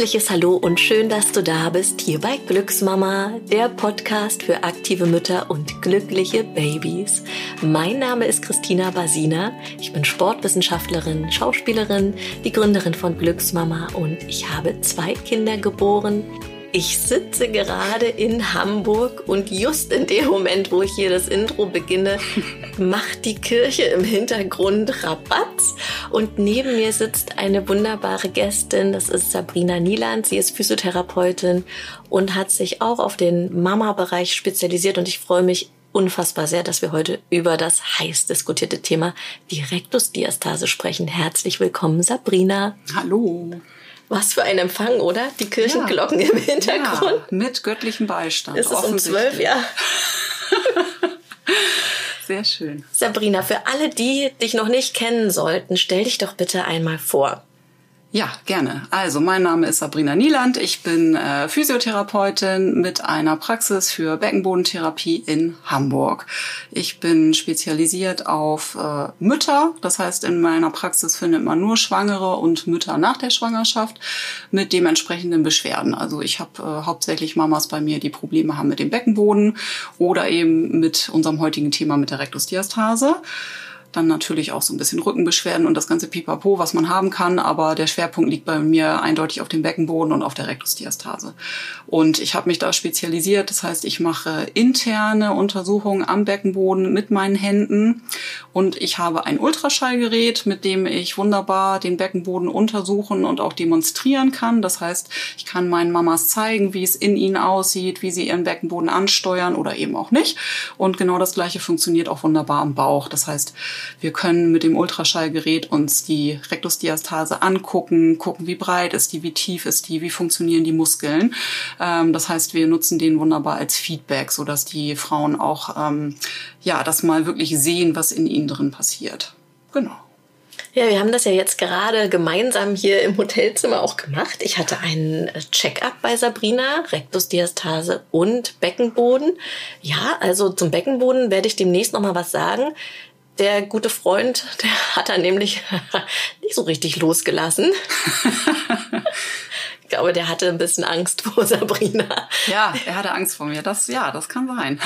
herzliches Hallo und schön, dass du da bist, hier bei Glücksmama, der Podcast für aktive Mütter und glückliche Babys. Mein Name ist Christina Basina, ich bin Sportwissenschaftlerin, Schauspielerin, die Gründerin von Glücksmama und ich habe zwei Kinder geboren, ich sitze gerade in Hamburg und just in dem Moment, wo ich hier das Intro beginne, macht die Kirche im Hintergrund Rabatz und neben mir sitzt eine wunderbare Gästin, das ist Sabrina Nieland. Sie ist Physiotherapeutin und hat sich auch auf den Mama-Bereich spezialisiert und ich freue mich unfassbar sehr, dass wir heute über das heiß diskutierte Thema Direktusdiastase sprechen. Herzlich willkommen, Sabrina. Hallo. Was für ein Empfang, oder? Die Kirchenglocken ja. im Hintergrund. Ja, mit göttlichem Beistand. Es ist um zwölf, ja. Sehr schön. Sabrina, für alle, die dich noch nicht kennen sollten, stell dich doch bitte einmal vor. Ja, gerne. Also mein Name ist Sabrina Nieland. Ich bin äh, Physiotherapeutin mit einer Praxis für Beckenbodentherapie in Hamburg. Ich bin spezialisiert auf äh, Mütter. Das heißt, in meiner Praxis findet man nur Schwangere und Mütter nach der Schwangerschaft mit dementsprechenden Beschwerden. Also ich habe äh, hauptsächlich Mamas bei mir, die Probleme haben mit dem Beckenboden oder eben mit unserem heutigen Thema mit der Rektusdiastase dann natürlich auch so ein bisschen Rückenbeschwerden und das ganze Pipapo, was man haben kann. Aber der Schwerpunkt liegt bei mir eindeutig auf dem Beckenboden und auf der Rektusdiastase. Und ich habe mich da spezialisiert. Das heißt, ich mache interne Untersuchungen am Beckenboden mit meinen Händen. Und ich habe ein Ultraschallgerät, mit dem ich wunderbar den Beckenboden untersuchen und auch demonstrieren kann. Das heißt, ich kann meinen Mamas zeigen, wie es in ihnen aussieht, wie sie ihren Beckenboden ansteuern oder eben auch nicht. Und genau das Gleiche funktioniert auch wunderbar am Bauch. Das heißt, wir können mit dem Ultraschallgerät uns die Rektusdiastase angucken, gucken, wie breit ist die, wie tief ist die, wie funktionieren die Muskeln. Ähm, das heißt, wir nutzen den wunderbar als Feedback, so dass die Frauen auch ähm, ja das mal wirklich sehen, was in ihnen drin passiert. Genau. Ja, wir haben das ja jetzt gerade gemeinsam hier im Hotelzimmer auch gemacht. Ich hatte einen Check-up bei Sabrina, Rektusdiastase und Beckenboden. Ja, also zum Beckenboden werde ich demnächst noch mal was sagen der gute Freund, der hat dann nämlich nicht so richtig losgelassen. ich glaube, der hatte ein bisschen Angst vor Sabrina. Ja, er hatte Angst vor mir. Das, ja, das kann sein.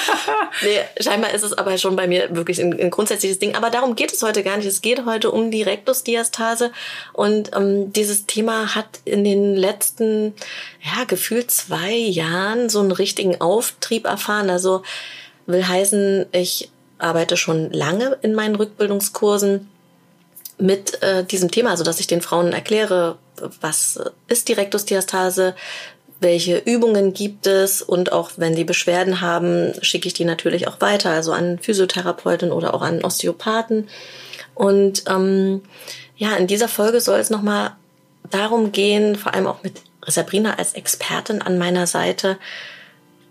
nee, scheinbar ist es aber schon bei mir wirklich ein, ein, grundsätzliches Ding. Aber darum geht es heute gar nicht. Es geht heute um die Rektusdiastase. Und ähm, dieses Thema hat in den letzten, ja, gefühlt zwei Jahren so einen richtigen Auftrieb erfahren. Also will heißen, ich arbeite schon lange in meinen Rückbildungskursen mit äh, diesem Thema, also dass ich den Frauen erkläre, was ist die Rektusdiastase, welche Übungen gibt es und auch wenn die Beschwerden haben, schicke ich die natürlich auch weiter, also an Physiotherapeuten oder auch an Osteopathen. Und ähm, ja, in dieser Folge soll es nochmal darum gehen, vor allem auch mit Sabrina als Expertin an meiner Seite,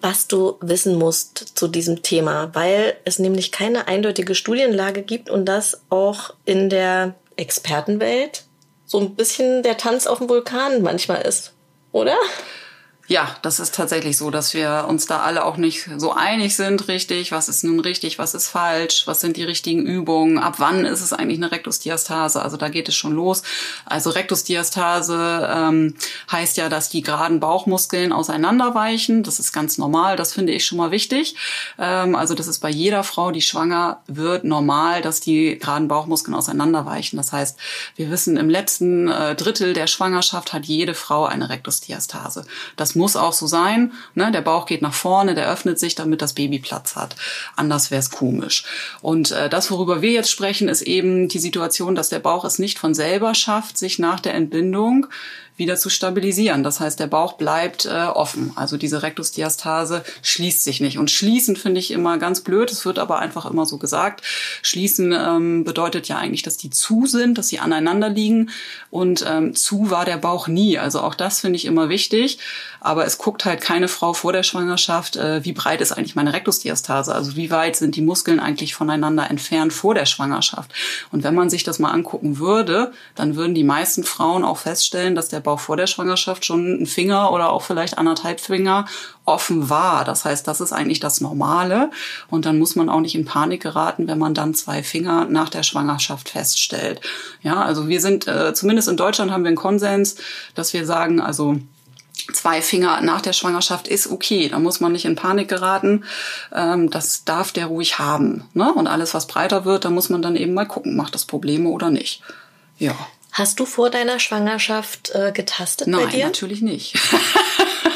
was du wissen musst zu diesem Thema, weil es nämlich keine eindeutige Studienlage gibt und das auch in der Expertenwelt so ein bisschen der Tanz auf dem Vulkan manchmal ist, oder? Ja, das ist tatsächlich so, dass wir uns da alle auch nicht so einig sind, richtig. Was ist nun richtig, was ist falsch, was sind die richtigen Übungen, ab wann ist es eigentlich eine Rektusdiastase? Also da geht es schon los. Also Rektusdiastase ähm, heißt ja, dass die geraden Bauchmuskeln auseinanderweichen. Das ist ganz normal, das finde ich schon mal wichtig. Ähm, also das ist bei jeder Frau, die schwanger wird, normal, dass die geraden Bauchmuskeln auseinanderweichen. Das heißt, wir wissen, im letzten äh, Drittel der Schwangerschaft hat jede Frau eine Rektusdiastase. Das muss auch so sein. Ne? Der Bauch geht nach vorne, der öffnet sich, damit das Baby Platz hat. Anders wäre es komisch. Und äh, das, worüber wir jetzt sprechen, ist eben die Situation, dass der Bauch es nicht von selber schafft, sich nach der Entbindung wieder zu stabilisieren. Das heißt, der Bauch bleibt äh, offen. Also diese Rektusdiastase schließt sich nicht. Und schließen finde ich immer ganz blöd. Es wird aber einfach immer so gesagt. Schließen ähm, bedeutet ja eigentlich, dass die zu sind, dass sie aneinander liegen. Und ähm, zu war der Bauch nie. Also auch das finde ich immer wichtig. Aber es guckt halt keine Frau vor der Schwangerschaft, äh, wie breit ist eigentlich meine Rektusdiastase? Also wie weit sind die Muskeln eigentlich voneinander entfernt vor der Schwangerschaft? Und wenn man sich das mal angucken würde, dann würden die meisten Frauen auch feststellen, dass der Bauch vor der Schwangerschaft schon ein Finger oder auch vielleicht anderthalb Finger offen war. Das heißt, das ist eigentlich das Normale. Und dann muss man auch nicht in Panik geraten, wenn man dann zwei Finger nach der Schwangerschaft feststellt. Ja, also wir sind, äh, zumindest in Deutschland haben wir einen Konsens, dass wir sagen, also zwei Finger nach der Schwangerschaft ist okay. Da muss man nicht in Panik geraten. Ähm, das darf der ruhig haben. Ne? Und alles, was breiter wird, da muss man dann eben mal gucken, macht das Probleme oder nicht. Ja. Hast du vor deiner Schwangerschaft äh, getastet Nein, bei dir? natürlich nicht.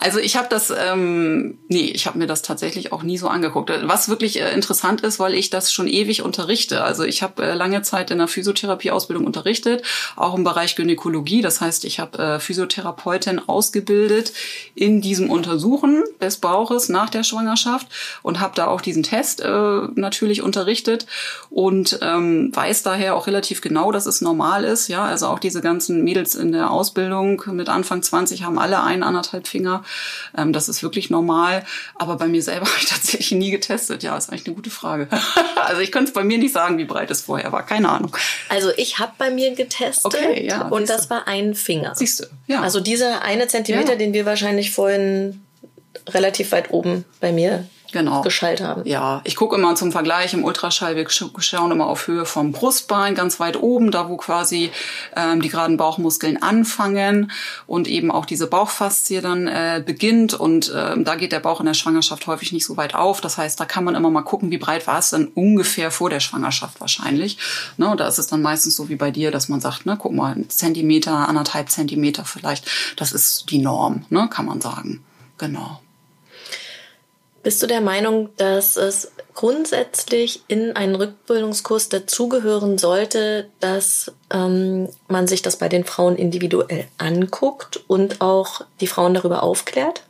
Also ich habe das, ähm, nee, ich habe mir das tatsächlich auch nie so angeguckt. Was wirklich äh, interessant ist, weil ich das schon ewig unterrichte. Also ich habe äh, lange Zeit in der Physiotherapieausbildung unterrichtet, auch im Bereich Gynäkologie. Das heißt, ich habe äh, Physiotherapeutin ausgebildet in diesem Untersuchen des Bauches nach der Schwangerschaft und habe da auch diesen Test äh, natürlich unterrichtet und ähm, weiß daher auch relativ genau, dass es normal ist. Ja, also auch diese ganzen Mädels in der Ausbildung mit Anfang 20 haben alle anderthalb Finger. Ähm, das ist wirklich normal. Aber bei mir selber habe ich tatsächlich nie getestet. Ja, ist eigentlich eine gute Frage. also ich könnte es bei mir nicht sagen, wie breit es vorher war. Keine Ahnung. Also ich habe bei mir getestet Okay, ja, und das war ein Finger. Siehst du, ja. Also dieser eine Zentimeter, Ja. den wir wahrscheinlich vorhin relativ weit oben bei mir Genau. geschallt haben. Ja, ich gucke immer zum Vergleich im Ultraschall, wir sch- schauen immer auf Höhe vom Brustbein, ganz weit oben, da wo quasi ähm, die geraden Bauchmuskeln anfangen und eben auch diese Bauchfaszie dann äh, beginnt und ähm, da geht der Bauch in der Schwangerschaft häufig nicht so weit auf. Das heißt, da kann man immer mal gucken, wie breit war es denn ungefähr vor der Schwangerschaft wahrscheinlich. Ne, und da ist es dann meistens so wie bei dir, dass man sagt, ne, guck mal, ein Zentimeter, anderthalb Zentimeter vielleicht, das ist die Norm, ne, kann man sagen. Genau. Bist du der Meinung, dass es grundsätzlich in einen Rückbildungskurs dazugehören sollte, dass ähm, man sich das bei den Frauen individuell anguckt und auch die Frauen darüber aufklärt?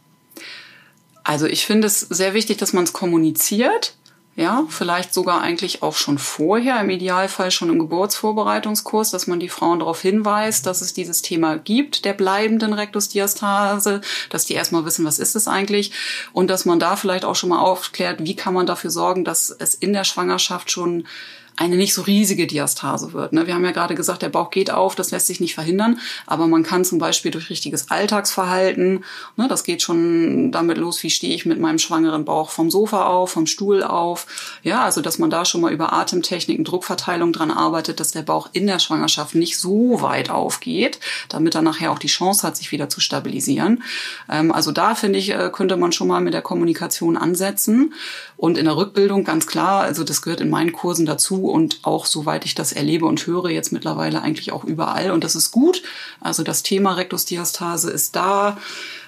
Also ich finde es sehr wichtig, dass man es kommuniziert. Ja, vielleicht sogar eigentlich auch schon vorher, im Idealfall schon im Geburtsvorbereitungskurs, dass man die Frauen darauf hinweist, dass es dieses Thema gibt, der bleibenden Rektusdiastase, dass die erstmal wissen, was ist es eigentlich. Und dass man da vielleicht auch schon mal aufklärt, wie kann man dafür sorgen, dass es in der Schwangerschaft schon eine nicht so riesige Diastase wird. Ne? Wir haben ja gerade gesagt, der Bauch geht auf, das lässt sich nicht verhindern, aber man kann zum Beispiel durch richtiges Alltagsverhalten, ne, das geht schon damit los, wie stehe ich mit meinem schwangeren Bauch vom Sofa auf, vom Stuhl auf, ja, also dass man da schon mal über Atemtechniken, Druckverteilung dran arbeitet, dass der Bauch in der Schwangerschaft nicht so weit aufgeht, damit er nachher auch die Chance hat, sich wieder zu stabilisieren. Ähm, also da finde ich, äh, könnte man schon mal mit der Kommunikation ansetzen und in der Rückbildung ganz klar, also das gehört in meinen Kursen dazu und auch soweit ich das erlebe und höre jetzt mittlerweile eigentlich auch überall und das ist gut. Also das Thema Rektusdiastase ist da.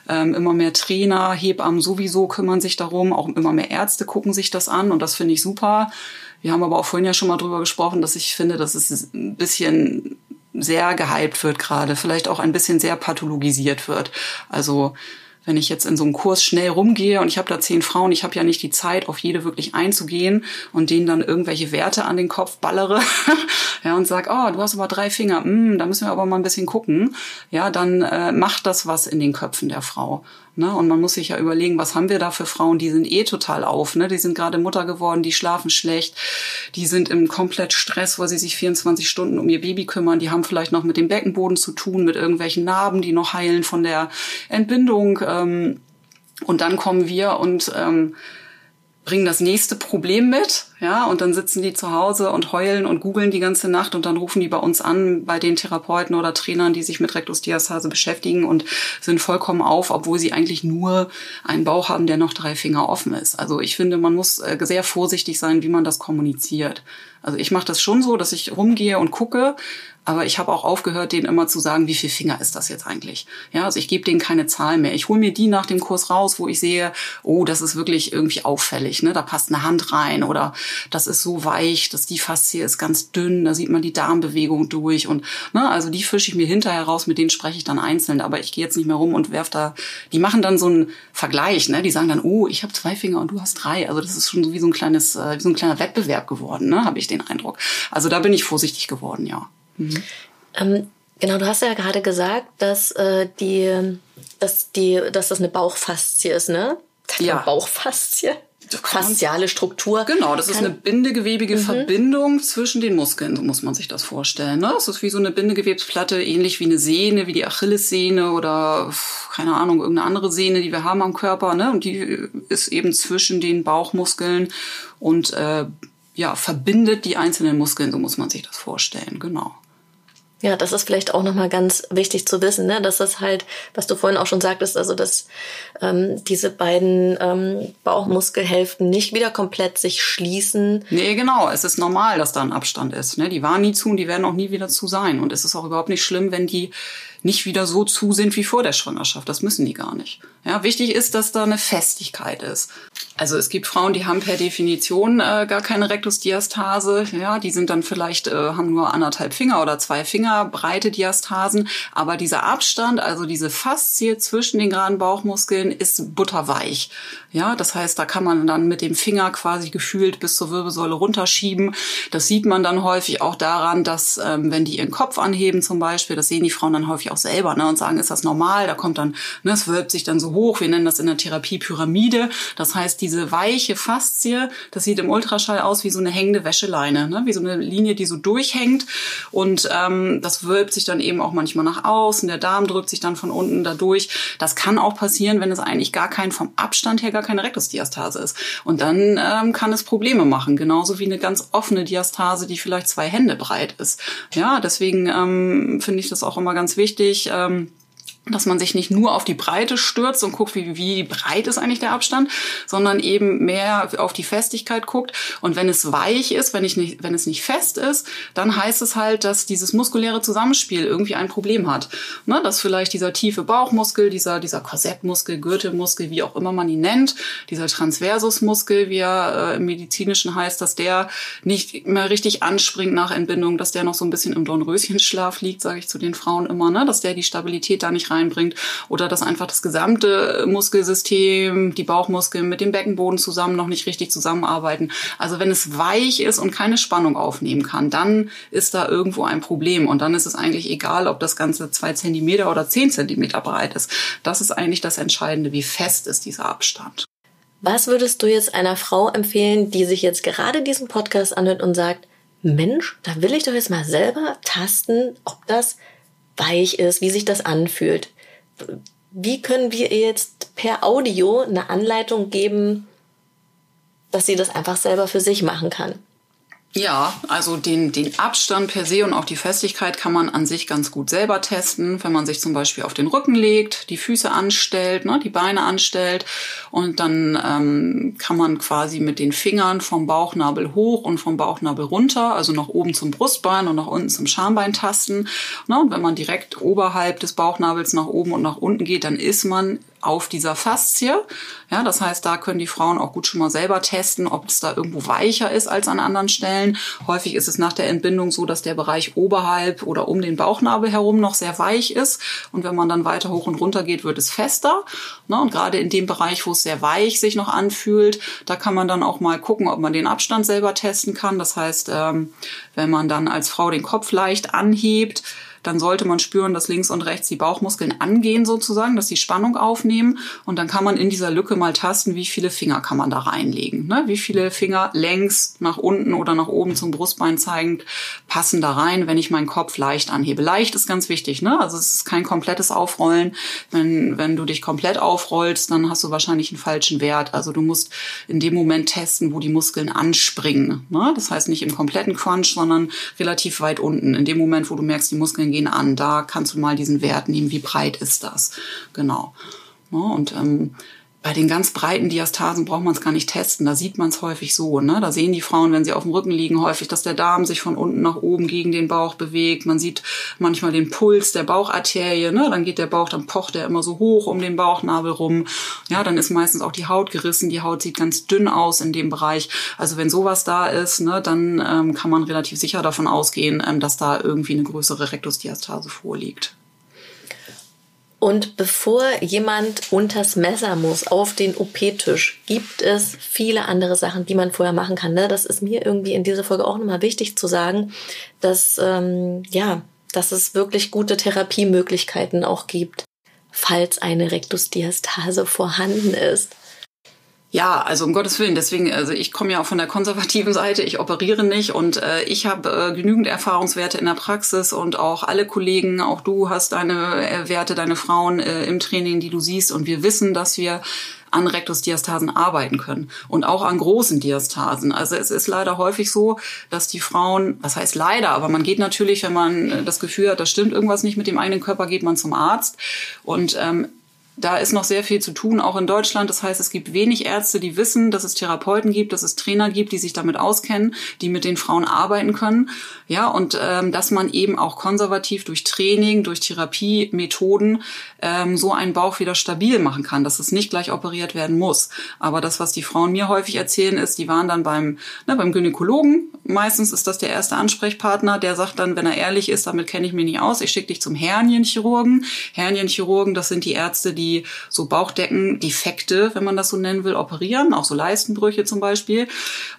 Ähm, immer mehr Trainer, Hebammen sowieso kümmern sich darum, auch immer mehr Ärzte gucken sich das an und das finde ich super. Wir haben aber auch vorhin ja schon mal drüber gesprochen, dass ich finde, dass es ein bisschen sehr gehypt wird gerade, vielleicht auch ein bisschen sehr pathologisiert wird. Also wenn ich jetzt in so einem Kurs schnell rumgehe und ich habe da zehn Frauen, ich habe ja nicht die Zeit, auf jede wirklich einzugehen und denen dann irgendwelche Werte an den Kopf ballere ja, und sag, oh, du hast aber drei Finger, mm, da müssen wir aber mal ein bisschen gucken, ja, dann äh, macht das was in den Köpfen der Frau. Ne? Und man muss sich ja überlegen, was haben wir da für Frauen, die sind eh total auf, ne? die sind gerade Mutter geworden, die schlafen schlecht, die sind im komplett Stress, weil sie sich 24 Stunden um ihr Baby kümmern, die haben vielleicht noch mit dem Beckenboden zu tun, mit irgendwelchen Narben, die noch heilen von der Entbindung. Ähm, und dann kommen wir und ähm, bringen das nächste Problem mit, ja, und dann sitzen die zu Hause und heulen und googeln die ganze Nacht und dann rufen die bei uns an, bei den Therapeuten oder Trainern, die sich mit Rektusdiastase beschäftigen und sind vollkommen auf, obwohl sie eigentlich nur einen Bauch haben, der noch drei Finger offen ist. Also ich finde, man muss äh, sehr vorsichtig sein, wie man das kommuniziert. Also ich mache das schon so, dass ich rumgehe und gucke, aber ich habe auch aufgehört, denen immer zu sagen, wie viel Finger ist das jetzt eigentlich. Ja, also ich gebe denen keine Zahl mehr. Ich hole mir die nach dem Kurs raus, wo ich sehe, oh, das ist wirklich irgendwie auffällig. Ne? Da passt eine Hand rein oder das ist so weich, dass die Faszie ist ganz dünn, da sieht man die Darmbewegung durch. Und ne, also die fische ich mir hinterher raus, mit denen spreche ich dann einzeln. Aber ich gehe jetzt nicht mehr rum und werf da. Die machen dann so einen Vergleich, ne? Die sagen dann, oh, ich habe zwei Finger und du hast drei. Also das ist schon so wie so ein kleines, äh, wie so ein kleiner Wettbewerb geworden, ne? Habe ich den Eindruck. Also da bin ich vorsichtig geworden, ja. Ähm, genau, du hast ja gerade gesagt, dass äh, die, dass die, dass das eine Bauchfaszie ist, ne? Ja. Bauchfaszie. fasziale Struktur. Genau, das ist eine bindegewebige mhm. Verbindung zwischen den Muskeln, so muss man sich das vorstellen. Ne? Es ist wie so eine Bindegewebsplatte, ähnlich wie eine Sehne, wie die Achillessehne oder keine Ahnung, irgendeine andere Sehne, die wir haben am Körper. Ne? Und die ist eben zwischen den Bauchmuskeln und äh, ja, verbindet die einzelnen Muskeln, so muss man sich das vorstellen, genau. Ja, das ist vielleicht auch nochmal ganz wichtig zu wissen, ne? dass das halt, was du vorhin auch schon sagtest, also dass ähm, diese beiden ähm, Bauchmuskelhälften nicht wieder komplett sich schließen. Nee, genau. Es ist normal, dass da ein Abstand ist. Ne? Die waren nie zu und die werden auch nie wieder zu sein. Und es ist auch überhaupt nicht schlimm, wenn die nicht wieder so zu sind wie vor der Schwangerschaft. Das müssen die gar nicht. Ja, wichtig ist, dass da eine Festigkeit ist. Also es gibt Frauen, die haben per Definition äh, gar keine Rektusdiastase. Ja, die sind dann vielleicht, äh, haben nur anderthalb Finger oder zwei Finger breite Diastasen. Aber dieser Abstand, also diese Faszie zwischen den geraden Bauchmuskeln ist butterweich. Ja, das heißt, da kann man dann mit dem Finger quasi gefühlt bis zur Wirbelsäule runterschieben. Das sieht man dann häufig auch daran, dass ähm, wenn die ihren Kopf anheben zum Beispiel, das sehen die Frauen dann häufig auch selber ne, und sagen, ist das normal? Da kommt dann, ne, es wölbt sich dann so hoch. Wir nennen das in der Therapie Pyramide. Das heißt, diese weiche Faszie, das sieht im Ultraschall aus wie so eine hängende Wäscheleine, ne? wie so eine Linie, die so durchhängt. Und ähm, das wölbt sich dann eben auch manchmal nach außen. Der Darm drückt sich dann von unten da durch. Das kann auch passieren, wenn es eigentlich gar kein, vom Abstand her gar keine Rektusdiastase ist. Und dann ähm, kann es Probleme machen. Genauso wie eine ganz offene Diastase, die vielleicht zwei Hände breit ist. Ja, deswegen ähm, finde ich das auch immer ganz wichtig. Ähm, dass man sich nicht nur auf die Breite stürzt und guckt, wie, wie breit ist eigentlich der Abstand, sondern eben mehr auf die Festigkeit guckt. Und wenn es weich ist, wenn, ich nicht, wenn es nicht fest ist, dann heißt es halt, dass dieses muskuläre Zusammenspiel irgendwie ein Problem hat. Ne? Dass vielleicht dieser tiefe Bauchmuskel, dieser, dieser Korsettmuskel, Gürtelmuskel, wie auch immer man ihn nennt, dieser Transversusmuskel, wie er äh, im Medizinischen heißt, dass der nicht mehr richtig anspringt nach Entbindung, dass der noch so ein bisschen im Dornröschenschlaf liegt, sage ich zu den Frauen immer, ne? dass der die Stabilität da nicht reinbringt oder dass einfach das gesamte Muskelsystem, die Bauchmuskeln mit dem Beckenboden zusammen noch nicht richtig zusammenarbeiten. Also wenn es weich ist und keine Spannung aufnehmen kann, dann ist da irgendwo ein Problem und dann ist es eigentlich egal, ob das Ganze zwei Zentimeter oder zehn Zentimeter breit ist. Das ist eigentlich das Entscheidende, wie fest ist dieser Abstand. Was würdest du jetzt einer Frau empfehlen, die sich jetzt gerade diesen Podcast anhört und sagt, Mensch, da will ich doch jetzt mal selber tasten, ob das weich ist, wie sich das anfühlt. Wie können wir ihr jetzt per Audio eine Anleitung geben, dass sie das einfach selber für sich machen kann? Ja, also den, den Abstand per se und auch die Festigkeit kann man an sich ganz gut selber testen, wenn man sich zum Beispiel auf den Rücken legt, die Füße anstellt, ne, die Beine anstellt und dann ähm, kann man quasi mit den Fingern vom Bauchnabel hoch und vom Bauchnabel runter, also nach oben zum Brustbein und nach unten zum Schambein tasten. Ne, und wenn man direkt oberhalb des Bauchnabels nach oben und nach unten geht, dann ist man auf dieser Faszie. Ja, das heißt, da können die Frauen auch gut schon mal selber testen, ob es da irgendwo weicher ist als an anderen Stellen. Häufig ist es nach der Entbindung so, dass der Bereich oberhalb oder um den Bauchnabel herum noch sehr weich ist. Und wenn man dann weiter hoch und runter geht, wird es fester. Ne, und gerade in dem Bereich, wo es sehr weich sich noch anfühlt, da kann man dann auch mal gucken, ob man den Abstand selber testen kann. Das heißt, ähm, wenn man dann als Frau den Kopf leicht anhebt, dann sollte man spüren, dass links und rechts die Bauchmuskeln angehen sozusagen, dass die Spannung aufnehmen und dann kann man in dieser Lücke mal tasten, wie viele Finger kann man da reinlegen. Ne? Wie viele Finger längs nach unten oder nach oben zum Brustbein zeigend passen da rein, wenn ich meinen Kopf leicht anhebe. Leicht ist ganz wichtig, ne? also es ist kein komplettes Aufrollen. Wenn, wenn du dich komplett aufrollst, dann hast du wahrscheinlich einen falschen Wert. Also du musst in dem Moment testen, wo die Muskeln anspringen. Ne? Das heißt nicht im kompletten Crunch, sondern relativ weit unten. In dem Moment, wo du merkst, die Muskeln gehen an. Da kannst du mal diesen Wert nehmen, wie breit ist das. Genau. und ähm, bei den ganz breiten Diastasen braucht man es gar nicht testen. Da sieht man es häufig so. Ne? Da sehen die Frauen, wenn sie auf dem Rücken liegen, häufig, dass der Darm sich von unten nach oben gegen den Bauch bewegt. Man sieht manchmal den Puls der Baucharterie. Ne? Dann geht der Bauch, dann pocht er immer so hoch um den Bauchnabel rum. Ja, dann ist meistens auch die Haut gerissen. Die Haut sieht ganz dünn aus in dem Bereich. Also wenn sowas da ist, ne, dann ähm, kann man relativ sicher davon ausgehen, ähm, dass da irgendwie eine größere Rektusdiastase vorliegt. Und bevor jemand unters Messer muss auf den OP-Tisch, gibt es viele andere Sachen, die man vorher machen kann. Ne? Das ist mir irgendwie in dieser Folge auch nochmal wichtig zu sagen, dass ähm, ja, dass es wirklich gute Therapiemöglichkeiten auch gibt, falls eine Rektusdiastase vorhanden ist. Ja, also um Gottes Willen. Deswegen, also ich komme ja auch von der konservativen Seite. Ich operiere nicht und äh, ich habe äh, genügend Erfahrungswerte in der Praxis und auch alle Kollegen, auch du hast deine äh, Werte, deine Frauen äh, im Training, die du siehst. Und wir wissen, dass wir an Rektusdiastasen arbeiten können und auch an großen Diastasen. Also es ist leider häufig so, dass die Frauen, was heißt leider, aber man geht natürlich, wenn man äh, das Gefühl hat, da stimmt irgendwas nicht mit dem eigenen Körper, geht man zum Arzt und ähm, da ist noch sehr viel zu tun, auch in Deutschland. Das heißt, es gibt wenig Ärzte, die wissen, dass es Therapeuten gibt, dass es Trainer gibt, die sich damit auskennen, die mit den Frauen arbeiten können. Ja, und ähm, dass man eben auch konservativ durch Training, durch Therapiemethoden ähm, so einen Bauch wieder stabil machen kann, dass es nicht gleich operiert werden muss. Aber das, was die Frauen mir häufig erzählen, ist, die waren dann beim, ne, beim Gynäkologen. Meistens ist das der erste Ansprechpartner, der sagt dann, wenn er ehrlich ist, damit kenne ich mich nicht aus, ich schicke dich zum Hernienchirurgen. Hernienchirurgen, das sind die Ärzte, die die so Bauchdecken-Defekte, wenn man das so nennen will, operieren, auch so Leistenbrüche zum Beispiel.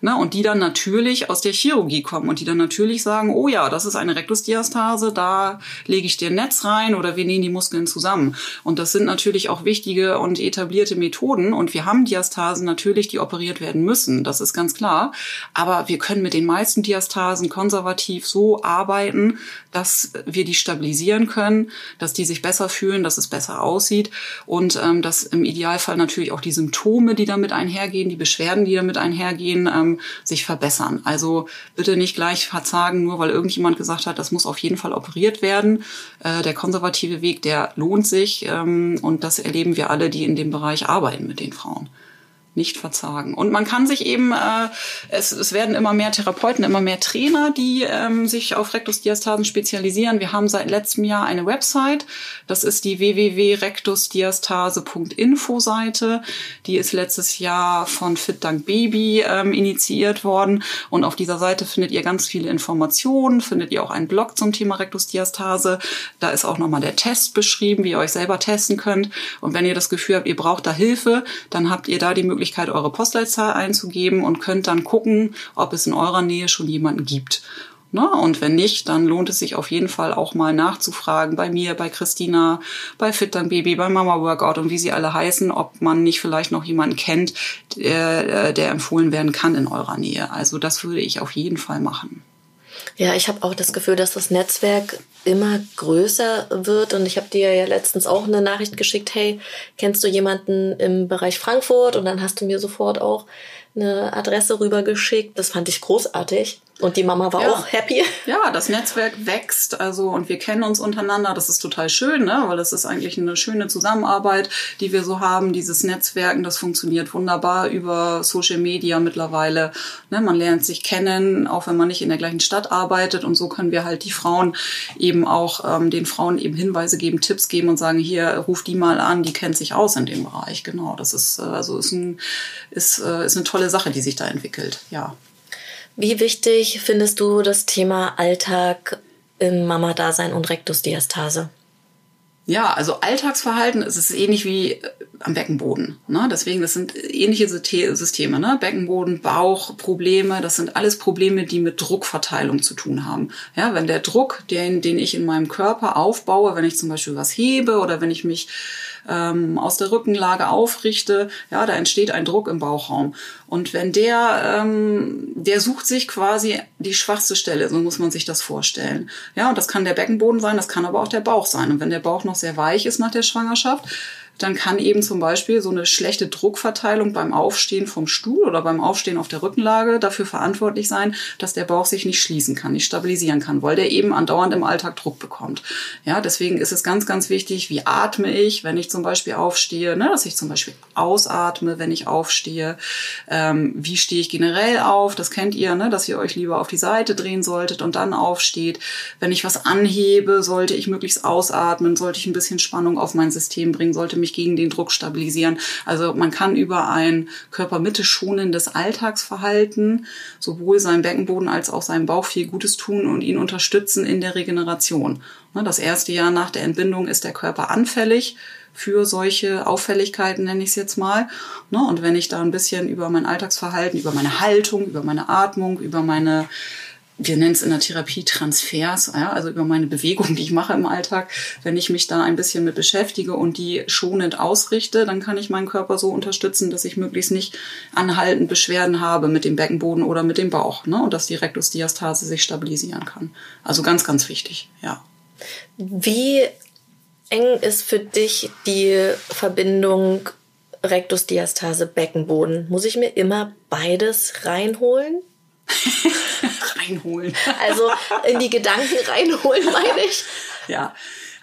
Ne? Und die dann natürlich aus der Chirurgie kommen und die dann natürlich sagen, oh ja, das ist eine Rektusdiastase, da lege ich dir ein Netz rein oder wir nähen die Muskeln zusammen. Und das sind natürlich auch wichtige und etablierte Methoden. Und wir haben Diastasen natürlich, die operiert werden müssen. Das ist ganz klar. Aber wir können mit den meisten Diastasen konservativ so arbeiten, dass wir die stabilisieren können, dass die sich besser fühlen, dass es besser aussieht und ähm, dass im Idealfall natürlich auch die Symptome, die damit einhergehen, die Beschwerden, die damit einhergehen, ähm, sich verbessern. Also bitte nicht gleich verzagen, nur weil irgendjemand gesagt hat, das muss auf jeden Fall operiert werden. Äh, der konservative Weg, der lohnt sich ähm, und das erleben wir alle, die in dem Bereich arbeiten mit den Frauen nicht verzagen. Und man kann sich eben, äh, es, es werden immer mehr Therapeuten, immer mehr Trainer, die ähm, sich auf Rektusdiastasen spezialisieren. Wir haben seit letztem Jahr eine Website. Das ist die www.rektusdiastase.info Seite. Die ist letztes Jahr von Fit Dank Baby ähm, initiiert worden. Und auf dieser Seite findet ihr ganz viele Informationen, findet ihr auch einen Blog zum Thema Rektusdiastase. Da ist auch nochmal der Test beschrieben, wie ihr euch selber testen könnt. Und wenn ihr das Gefühl habt, ihr braucht da Hilfe, dann habt ihr da die Möglichkeit, Möglichkeit, eure Postleitzahl einzugeben und könnt dann gucken, ob es in eurer Nähe schon jemanden gibt. Ne? Und wenn nicht, dann lohnt es sich auf jeden Fall auch mal nachzufragen bei mir, bei Christina, bei Fit Baby, bei Mama Workout und wie sie alle heißen, ob man nicht vielleicht noch jemanden kennt, der, der empfohlen werden kann in eurer Nähe. Also das würde ich auf jeden Fall machen. Ja, ich habe auch das Gefühl, dass das Netzwerk immer größer wird. Und ich habe dir ja letztens auch eine Nachricht geschickt, hey, kennst du jemanden im Bereich Frankfurt? Und dann hast du mir sofort auch eine Adresse rübergeschickt. Das fand ich großartig. Und die Mama war ja. auch happy. Ja, das Netzwerk wächst, also und wir kennen uns untereinander. Das ist total schön, ne? weil das ist eigentlich eine schöne Zusammenarbeit, die wir so haben. Dieses Netzwerken, das funktioniert wunderbar über Social Media mittlerweile. Ne? Man lernt sich kennen, auch wenn man nicht in der gleichen Stadt arbeitet. Und so können wir halt die Frauen eben auch ähm, den Frauen eben Hinweise geben, Tipps geben und sagen, hier ruf die mal an, die kennt sich aus in dem Bereich. Genau, das ist äh, also ist ein ist äh, ist eine tolle Sache, die sich da entwickelt. Ja. Wie wichtig findest du das Thema Alltag im Mama-Dasein und Rektusdiastase? Ja, also Alltagsverhalten ist es ähnlich wie äh, am Beckenboden. Ne? Deswegen, das sind ähnliche Systeme. Ne? Beckenboden, Bauch, Probleme, das sind alles Probleme, die mit Druckverteilung zu tun haben. Ja, wenn der Druck, den, den ich in meinem Körper aufbaue, wenn ich zum Beispiel was hebe oder wenn ich mich ähm, aus der Rückenlage aufrichte, ja, da entsteht ein Druck im Bauchraum. Und wenn der, ähm, der sucht sich quasi die schwachste Stelle, so muss man sich das vorstellen. Ja, und das kann der Beckenboden sein, das kann aber auch der Bauch sein. Und wenn der Bauch noch sehr weich ist nach der Schwangerschaft, dann kann eben zum Beispiel so eine schlechte Druckverteilung beim Aufstehen vom Stuhl oder beim Aufstehen auf der Rückenlage dafür verantwortlich sein, dass der Bauch sich nicht schließen kann, nicht stabilisieren kann, weil der eben andauernd im Alltag Druck bekommt. Ja, deswegen ist es ganz, ganz wichtig, wie atme ich, wenn ich zum Beispiel aufstehe, ne, dass ich zum Beispiel ausatme, wenn ich aufstehe. Ähm, wie stehe ich generell auf? Das kennt ihr, ne, dass ihr euch lieber auf die Seite drehen solltet und dann aufsteht. Wenn ich was anhebe, sollte ich möglichst ausatmen, sollte ich ein bisschen Spannung auf mein System bringen, sollte mich mich gegen den Druck stabilisieren. Also man kann über ein Körpermitte schonendes Alltagsverhalten sowohl seinem Beckenboden als auch seinem Bauch viel Gutes tun und ihn unterstützen in der Regeneration. Ne, das erste Jahr nach der Entbindung ist der Körper anfällig für solche Auffälligkeiten, nenne ich es jetzt mal. Ne, und wenn ich da ein bisschen über mein Alltagsverhalten, über meine Haltung, über meine Atmung, über meine wir nennen es in der Therapie Transfers, ja, also über meine Bewegung, die ich mache im Alltag. Wenn ich mich da ein bisschen mit beschäftige und die schonend ausrichte, dann kann ich meinen Körper so unterstützen, dass ich möglichst nicht anhaltend Beschwerden habe mit dem Beckenboden oder mit dem Bauch, ne, und dass die Rektusdiastase sich stabilisieren kann. Also ganz, ganz wichtig, ja. Wie eng ist für dich die Verbindung Rektusdiastase Beckenboden? Muss ich mir immer beides reinholen? reinholen. Also in die Gedanken reinholen, meine ich. Ja.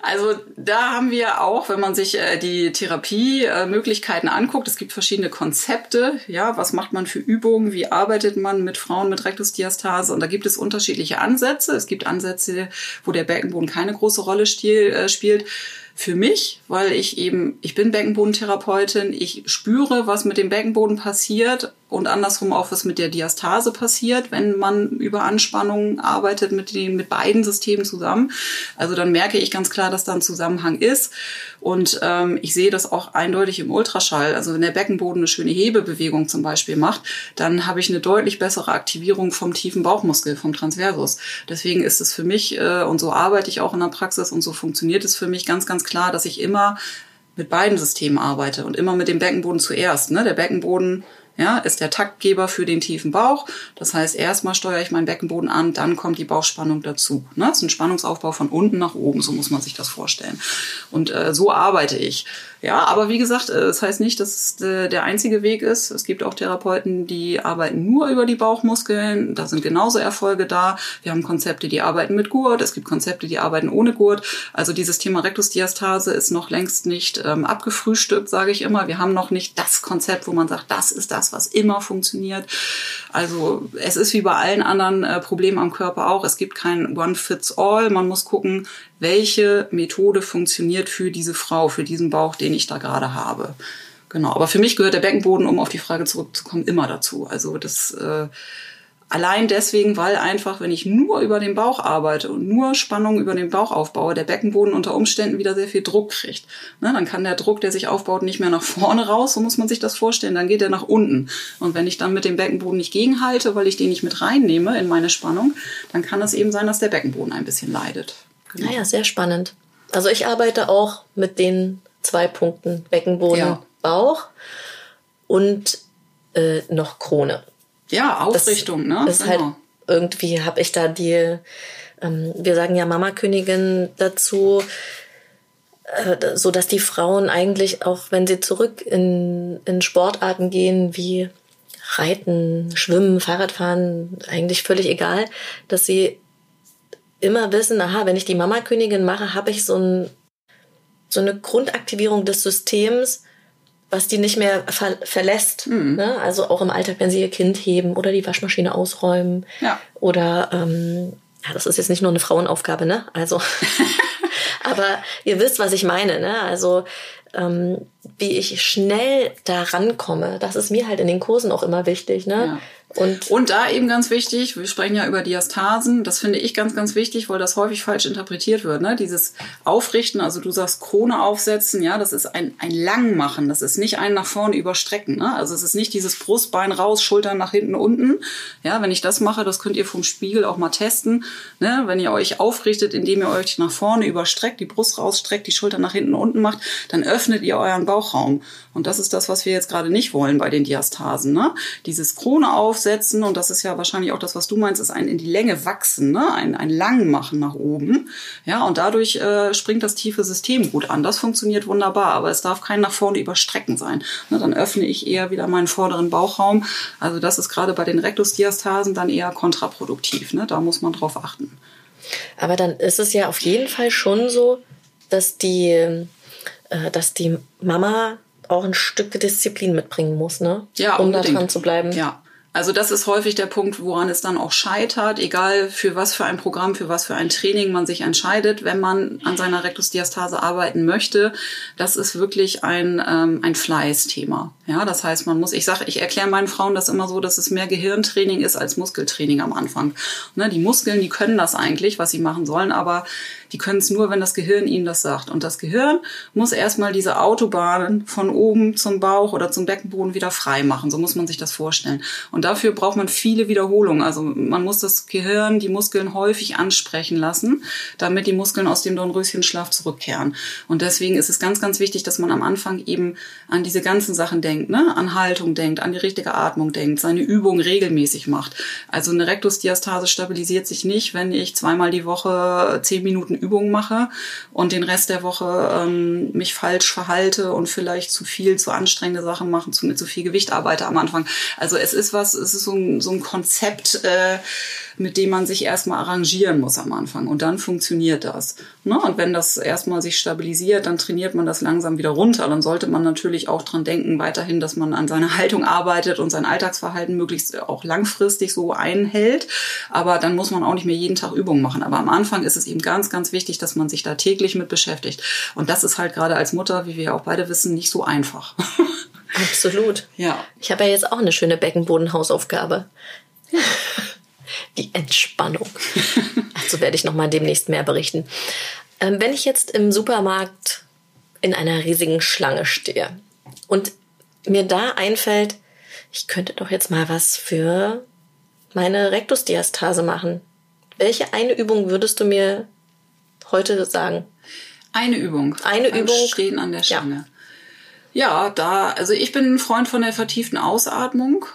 Also da haben wir auch, wenn man sich äh, die Therapiemöglichkeiten anguckt, es gibt verschiedene Konzepte. Ja, was macht man für Übungen? Wie arbeitet man mit Frauen mit Rektusdiastase? Und da gibt es unterschiedliche Ansätze. Es gibt Ansätze, wo der Beckenboden keine große Rolle äh, spielt für mich, weil ich eben, ich bin Beckenbodentherapeutin, ich spüre, was mit dem Beckenboden passiert und andersrum auch, was mit der Diastase passiert, wenn man über Anspannungen arbeitet mit den, mit beiden Systemen zusammen. Also dann merke ich ganz klar, dass da ein Zusammenhang ist. Und ähm, ich sehe das auch eindeutig im Ultraschall. Also wenn der Beckenboden eine schöne Hebebewegung zum Beispiel macht, dann habe ich eine deutlich bessere Aktivierung vom tiefen Bauchmuskel, vom Transversus. Deswegen ist es für mich, äh, und so arbeite ich auch in der Praxis und so funktioniert es für mich ganz, ganz klar, dass ich immer mit beiden Systemen arbeite und immer mit dem Beckenboden zuerst. Ne? Der Beckenboden ja, ist der Taktgeber für den tiefen Bauch. Das heißt, erstmal steuere ich meinen Beckenboden an, dann kommt die Bauchspannung dazu. Ne? Das ist ein Spannungsaufbau von unten nach oben, so muss man sich das vorstellen. Und äh, so arbeite ich. Ja, aber wie gesagt, äh, das heißt nicht, dass es äh, der einzige Weg ist. Es gibt auch Therapeuten, die arbeiten nur über die Bauchmuskeln. Da sind genauso Erfolge da. Wir haben Konzepte, die arbeiten mit Gurt. Es gibt Konzepte, die arbeiten ohne Gurt. Also dieses Thema Rektusdiastase ist noch längst nicht ähm, abgefrühstückt, sage ich immer. Wir haben noch nicht das Konzept, wo man sagt, das ist das, was immer funktioniert. Also es ist wie bei allen anderen äh, Problemen am Körper auch. Es gibt kein One-Fits-All. Man muss gucken, welche Methode funktioniert für diese Frau, für diesen Bauch, den ich da gerade habe. Genau. Aber für mich gehört der Beckenboden, um auf die Frage zurückzukommen, immer dazu. Also das äh, Allein deswegen, weil einfach, wenn ich nur über den Bauch arbeite und nur Spannung über den Bauch aufbaue, der Beckenboden unter Umständen wieder sehr viel Druck kriegt. Ne, dann kann der Druck, der sich aufbaut, nicht mehr nach vorne raus, so muss man sich das vorstellen, dann geht er nach unten. Und wenn ich dann mit dem Beckenboden nicht gegenhalte, weil ich den nicht mit reinnehme in meine Spannung, dann kann es eben sein, dass der Beckenboden ein bisschen leidet. Genau. Naja, sehr spannend. Also ich arbeite auch mit den zwei Punkten Beckenboden, ja. Bauch und äh, noch Krone. Ja, Aufrichtung, das ne? Ist halt genau. irgendwie habe ich da die, ähm, wir sagen ja Mama Königin dazu, äh, so dass die Frauen eigentlich auch, wenn sie zurück in, in Sportarten gehen wie Reiten, Schwimmen, Fahrradfahren, eigentlich völlig egal, dass sie immer wissen, aha, wenn ich die Mama Königin mache, habe ich so, ein, so eine Grundaktivierung des Systems, was die nicht mehr ver verlässt. Mhm. Ne? Also auch im Alltag, wenn sie ihr Kind heben oder die Waschmaschine ausräumen. Ja. Oder ähm, ja, das ist jetzt nicht nur eine Frauenaufgabe, ne? Also, aber ihr wisst, was ich meine, ne? Also ähm, wie ich schnell da rankomme, das ist mir halt in den Kursen auch immer wichtig, ne? Ja. Und, und da eben ganz wichtig, wir sprechen ja über Diastasen, das finde ich ganz, ganz wichtig, weil das häufig falsch interpretiert wird. Ne? Dieses Aufrichten, also du sagst Krone aufsetzen, ja, das ist ein, ein Langmachen, das ist nicht ein nach vorne überstrecken. Ne? Also es ist nicht dieses Brustbein raus, Schultern nach hinten, unten. Ja, wenn ich das mache, das könnt ihr vom Spiegel auch mal testen. Ne? Wenn ihr euch aufrichtet, indem ihr euch nach vorne überstreckt, die Brust rausstreckt, die Schultern nach hinten, unten macht, dann öffnet ihr euren Bauchraum. Und das ist das, was wir jetzt gerade nicht wollen bei den Diastasen. Ne? Dieses Krone aufsetzen, und das ist ja wahrscheinlich auch das, was du meinst, ist ein in die Länge wachsen, ne? ein, ein Langmachen nach oben. Ja, und dadurch äh, springt das tiefe System gut an. Das funktioniert wunderbar, aber es darf kein nach vorne überstrecken sein. Ne? Dann öffne ich eher wieder meinen vorderen Bauchraum. Also das ist gerade bei den Rektusdiastasen dann eher kontraproduktiv. Ne? Da muss man drauf achten. Aber dann ist es ja auf jeden Fall schon so, dass die, äh, dass die Mama auch ein Stück Disziplin mitbringen muss, ne? Ja, um da dran zu bleiben. Ja, also das ist häufig der Punkt, woran es dann auch scheitert, egal für was für ein Programm, für was für ein Training man sich entscheidet, wenn man an seiner Rektusdiastase arbeiten möchte. Das ist wirklich ein, ähm, ein Fleißthema. Ja, das heißt, man muss, ich sage, ich erkläre meinen Frauen das immer so, dass es mehr Gehirntraining ist als Muskeltraining am Anfang. Ne, die Muskeln, die können das eigentlich, was sie machen sollen, aber Die können es nur, wenn das Gehirn ihnen das sagt. Und das Gehirn muss erstmal diese Autobahnen von oben zum Bauch oder zum Beckenboden wieder frei machen. So muss man sich das vorstellen. Und dafür braucht man viele Wiederholungen. Also man muss das Gehirn, die Muskeln häufig ansprechen lassen, damit die Muskeln aus dem Dornröschenschlaf zurückkehren. Und deswegen ist es ganz, ganz wichtig, dass man am Anfang eben an diese ganzen Sachen denkt, ne? an Haltung denkt, an die richtige Atmung denkt, seine Übung regelmäßig macht. Also eine Rektusdiastase stabilisiert sich nicht, wenn ich zweimal die Woche zehn Minuten Übungen mache und den Rest der Woche ähm, mich falsch verhalte und vielleicht zu viel, zu anstrengende Sachen machen, zu, mit zu viel Gewicht arbeite am Anfang. Also es ist was, es ist so ein, so ein Konzept, äh, mit dem man sich erstmal arrangieren muss am Anfang. Und dann funktioniert das. Ne? Und wenn das erstmal sich stabilisiert, dann trainiert man das langsam wieder runter. Dann sollte man natürlich auch dran denken, weiterhin, dass man an seiner Haltung arbeitet und sein Alltagsverhalten möglichst auch langfristig so einhält. Aber dann muss man auch nicht mehr jeden Tag Übungen machen. Aber am Anfang ist es eben ganz, ganz wichtig, dass man sich da täglich mit beschäftigt. Und das ist halt gerade als Mutter, wie wir auch beide wissen, nicht so einfach. Absolut. Ja. Ich habe ja jetzt auch eine schöne Beckenbodenhausaufgabe. Die Entspannung. Dazu werde ich noch mal demnächst mehr berichten. Ähm, wenn ich jetzt im Supermarkt in einer riesigen Schlange stehe und mir da einfällt, ich könnte doch jetzt mal was für meine Rektusdiastase machen. Welche eine Übung würdest du mir heute sagen? Eine Übung. Eine Übung. Stehen an der Schlange. Ja. ja, da, also ich bin ein Freund von der vertieften Ausatmung.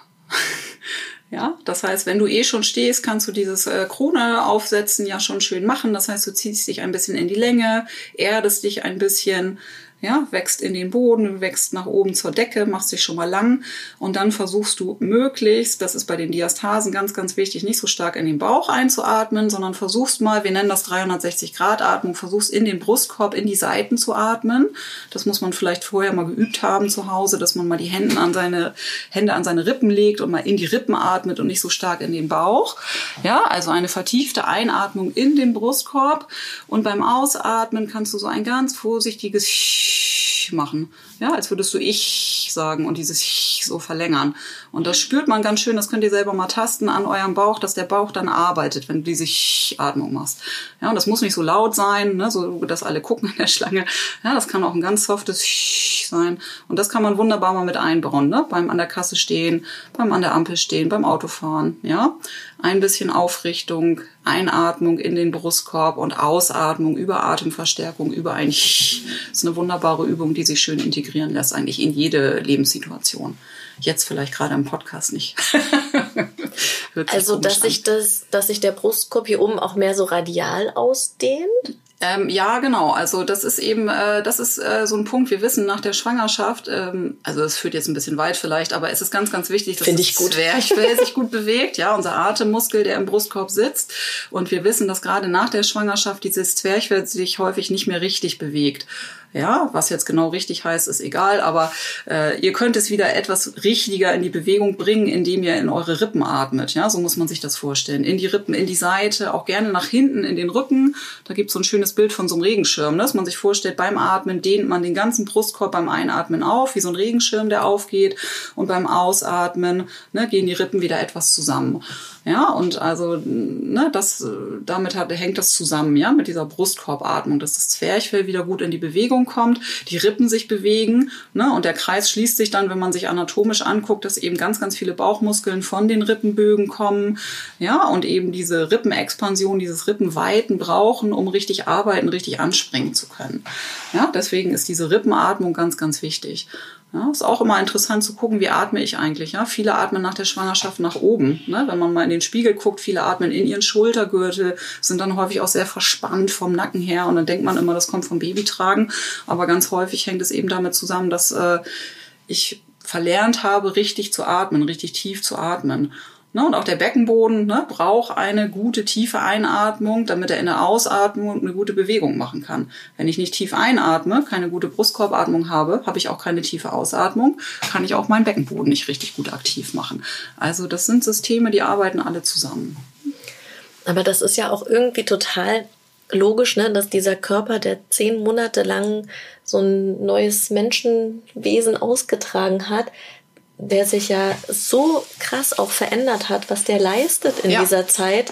Ja, das heißt, wenn du eh schon stehst, kannst du dieses äh, Krone aufsetzen ja schon schön machen. Das heißt, du ziehst dich ein bisschen in die Länge, erdest dich ein bisschen, ja, wächst in den Boden, wächst nach oben zur Decke, machst dich schon mal lang und dann versuchst du möglichst, das ist bei den Diastasen ganz, ganz wichtig, nicht so stark in den Bauch einzuatmen, sondern versuchst mal, wir nennen das 360 Grad Atmung, versuchst in den Brustkorb, in die Seiten zu atmen. Das muss man vielleicht vorher mal geübt haben zu Hause, dass man mal die Hände an seine, Hände an seine Rippen legt und mal in die Rippen atmet und nicht so stark in den Bauch. Ja, also eine vertiefte Einatmung in den Brustkorb und beim Ausatmen kannst du so ein ganz vorsichtiges machen. Ja, als würdest du ich sagen und dieses ich so verlängern. Und das spürt man ganz schön, das könnt ihr selber mal tasten an eurem Bauch, dass der Bauch dann arbeitet, wenn du diese Atmung machst. Ja, und das muss nicht so laut sein, ne, so dass alle gucken in der Schlange. Ja, das kann auch ein ganz softes sein. Und das kann man wunderbar mal mit einbauen, ne? Beim an der Kasse stehen, beim an der Ampel stehen, beim Autofahren, ja. Ein bisschen Aufrichtung, Einatmung in den Brustkorb und Ausatmung über Atemverstärkung, über ein Das ist eine wunderbare Übung, die sich schön integrieren lässt, eigentlich in jede Lebenssituation. Jetzt vielleicht gerade im Podcast nicht. also, dass sich das, dass sich der Brustkorb hier oben auch mehr so radial ausdehnt? Ähm, ja, genau. Also das ist eben, äh, das ist äh, so ein Punkt. Wir wissen nach der Schwangerschaft, ähm, also es führt jetzt ein bisschen weit vielleicht, aber es ist ganz, ganz wichtig, dass Find ich das Zwerchfell sich gut bewegt. Ja, unser Atemmuskel, der im Brustkorb sitzt. Und wir wissen, dass gerade nach der Schwangerschaft dieses Zwerchfell sich häufig nicht mehr richtig bewegt. Ja, was jetzt genau richtig heißt, ist egal, aber äh, ihr könnt es wieder etwas richtiger in die Bewegung bringen, indem ihr in eure Rippen atmet. Ja, so muss man sich das vorstellen. In die Rippen, in die Seite, auch gerne nach hinten in den Rücken. Da gibt's so ein schönes Bild von so einem Regenschirm, ne? dass man sich vorstellt, beim Atmen dehnt man den ganzen Brustkorb beim Einatmen auf, wie so ein Regenschirm, der aufgeht. Und beim Ausatmen ne, gehen die Rippen wieder etwas zusammen. Ja, und also ne, das, damit hat, hängt das zusammen, ja, mit dieser Brustkorbatmung, dass das Zwerchfell wieder gut in die Bewegung kommt, die Rippen sich bewegen, ne, und der Kreis schließt sich dann, wenn man sich anatomisch anguckt, dass eben ganz, ganz viele Bauchmuskeln von den Rippenbögen kommen, ja, und eben diese Rippenexpansion, dieses Rippenweiten brauchen, um richtig arbeiten, richtig anspringen zu können. Ja, deswegen ist diese Rippenatmung ganz, ganz wichtig. Ja, ist auch immer interessant zu gucken, wie atme ich eigentlich. Ja? Viele atmen nach der Schwangerschaft nach oben. Ne? Wenn man mal in den Spiegel guckt, viele atmen in ihren Schultergürtel, sind dann häufig auch sehr verspannt vom Nacken her und dann denkt man immer, das kommt vom Babytragen. Aber ganz häufig hängt es eben damit zusammen, dass äh, ich verlernt habe, richtig zu atmen, richtig tief zu atmen. Ne, und auch der Beckenboden ne, braucht eine gute tiefe Einatmung, damit er in der Ausatmung eine gute Bewegung machen kann. Wenn ich nicht tief einatme, keine gute Brustkorbatmung habe, habe ich auch keine tiefe Ausatmung, kann ich auch meinen Beckenboden nicht richtig gut aktiv machen. Also das sind Systeme, die arbeiten alle zusammen. Aber das ist ja auch irgendwie total logisch, ne, dass dieser Körper, der zehn Monate lang so ein neues Menschenwesen ausgetragen hat, der sich ja so krass auch verändert hat, was der leistet in ja. dieser Zeit.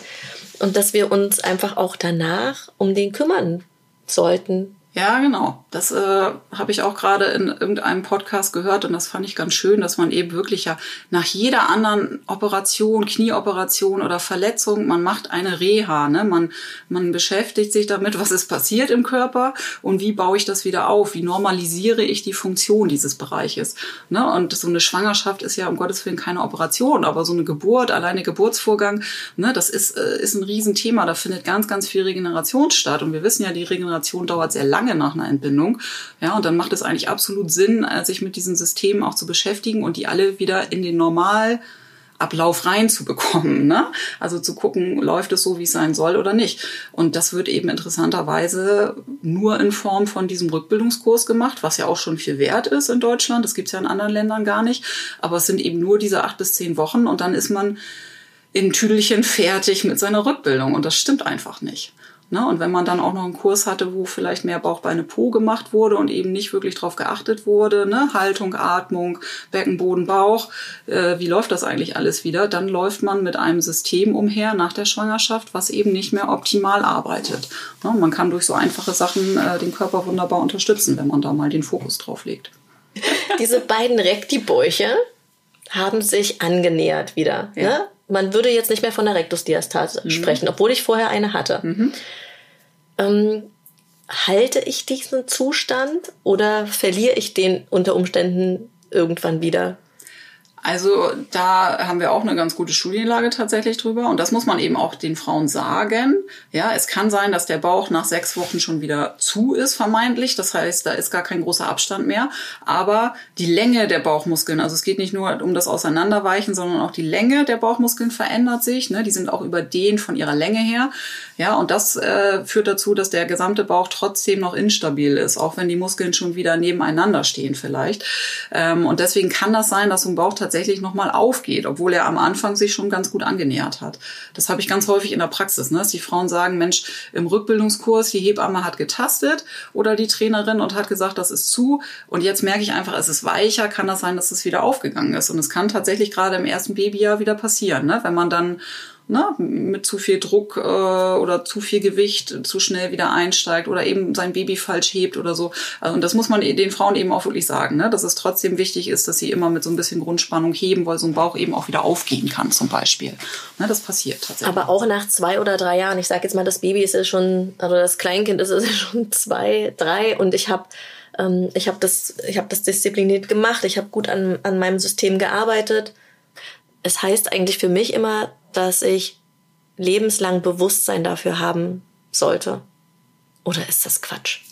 und dass wir uns einfach auch danach um den kümmern sollten. Ja, genau. Das äh, habe ich auch gerade in irgendeinem Podcast gehört und das fand ich ganz schön, dass man eben wirklich ja nach jeder anderen Operation, Knieoperation oder Verletzung, man macht eine Reha. Ne? Man, man beschäftigt sich damit, was ist passiert im Körper und wie baue ich das wieder auf, wie normalisiere ich die Funktion dieses Bereiches. Ne? Und so eine Schwangerschaft ist ja um Gottes Willen keine Operation, aber so eine Geburt, alleine Geburtsvorgang, ne, das ist, äh, ist ein Riesenthema. Da findet ganz, ganz viel Regeneration statt. Und wir wissen ja, die Regeneration dauert sehr lange nach einer Entbindung. Ja, und dann macht es eigentlich absolut Sinn, äh, sich mit diesen Systemen auch zu beschäftigen und die alle wieder in den normal Ablauf reinzubekommen. Ne? Also zu gucken, läuft es so, wie es sein soll oder nicht. Und das wird eben interessanterweise nur in Form von diesem Rückbildungskurs gemacht, was ja auch schon viel wert ist in Deutschland. Das gibt's ja in anderen Ländern gar nicht. Aber es sind eben nur diese acht bis zehn Wochen und dann ist man in Tüdelchen fertig mit seiner Rückbildung. Und das stimmt einfach nicht. Ne? Und wenn man dann auch noch einen Kurs hatte, wo vielleicht mehr Bauch, Beine, Po gemacht wurde und eben nicht wirklich darauf geachtet wurde, ne? Haltung, Atmung, Beckenboden, Bauch, äh, wie läuft das eigentlich alles wieder, dann läuft man mit einem System umher nach der Schwangerschaft, was eben nicht mehr optimal arbeitet. Ne? Man kann durch so einfache Sachen äh, den Körper wunderbar unterstützen, wenn man da mal den Fokus drauf legt. Diese beiden Rektibäuche haben sich angenähert wieder. Ja. Ne? Man würde jetzt nicht mehr von der Rektusdiastase mhm. sprechen, obwohl ich vorher eine hatte. Mhm. Ähm, halte ich diesen Zustand oder verliere ich den unter Umständen irgendwann wieder? Also da haben wir auch eine ganz gute Studienlage tatsächlich drüber und das muss man eben auch den Frauen sagen. Ja, es kann sein, dass der Bauch nach sechs Wochen schon wieder zu ist, vermeintlich. Das heißt, da ist gar kein großer Abstand mehr. Aber die Länge der Bauchmuskeln, also es geht nicht nur um das Auseinanderweichen, sondern auch die Länge der Bauchmuskeln verändert sich. Ne? Die sind auch überdehnt von ihrer Länge her. Ja, und das äh, führt dazu, dass der gesamte Bauch trotzdem noch instabil ist, auch wenn die Muskeln schon wieder nebeneinander stehen vielleicht. Ähm, und deswegen kann das sein, dass so ein Bauch tatsächlich nochmal aufgeht, obwohl er am Anfang sich schon ganz gut angenähert hat. Das habe ich ganz häufig in der Praxis, ne? dass die Frauen sagen, Mensch, im Rückbildungskurs, die Hebamme hat getastet oder die Trainerin und hat gesagt, das ist zu und jetzt merke ich einfach, es ist weicher, kann das sein, dass es wieder aufgegangen ist. Und es kann tatsächlich gerade im ersten Babyjahr wieder passieren, ne? wenn man dann ne, mit zu viel Druck äh, oder zu viel Gewicht zu schnell wieder einsteigt oder eben sein Baby falsch hebt oder so. Also, und das muss man den Frauen eben auch wirklich sagen, ne, dass es trotzdem wichtig ist, dass sie immer mit so ein bisschen Grundspannung heben, weil so ein Bauch eben auch wieder aufgehen kann zum Beispiel. Ne, das passiert tatsächlich. Aber auch nach zwei oder drei Jahren, ich sage jetzt mal, das Baby ist ja schon, also das Kleinkind ist ja schon zwei, drei und ich habe ähm, ich habe das, ich habe das diszipliniert gemacht, ich habe gut an, an meinem System gearbeitet. Es heißt eigentlich für mich immer, dass ich lebenslang Bewusstsein dafür haben sollte? Oder ist das Quatsch?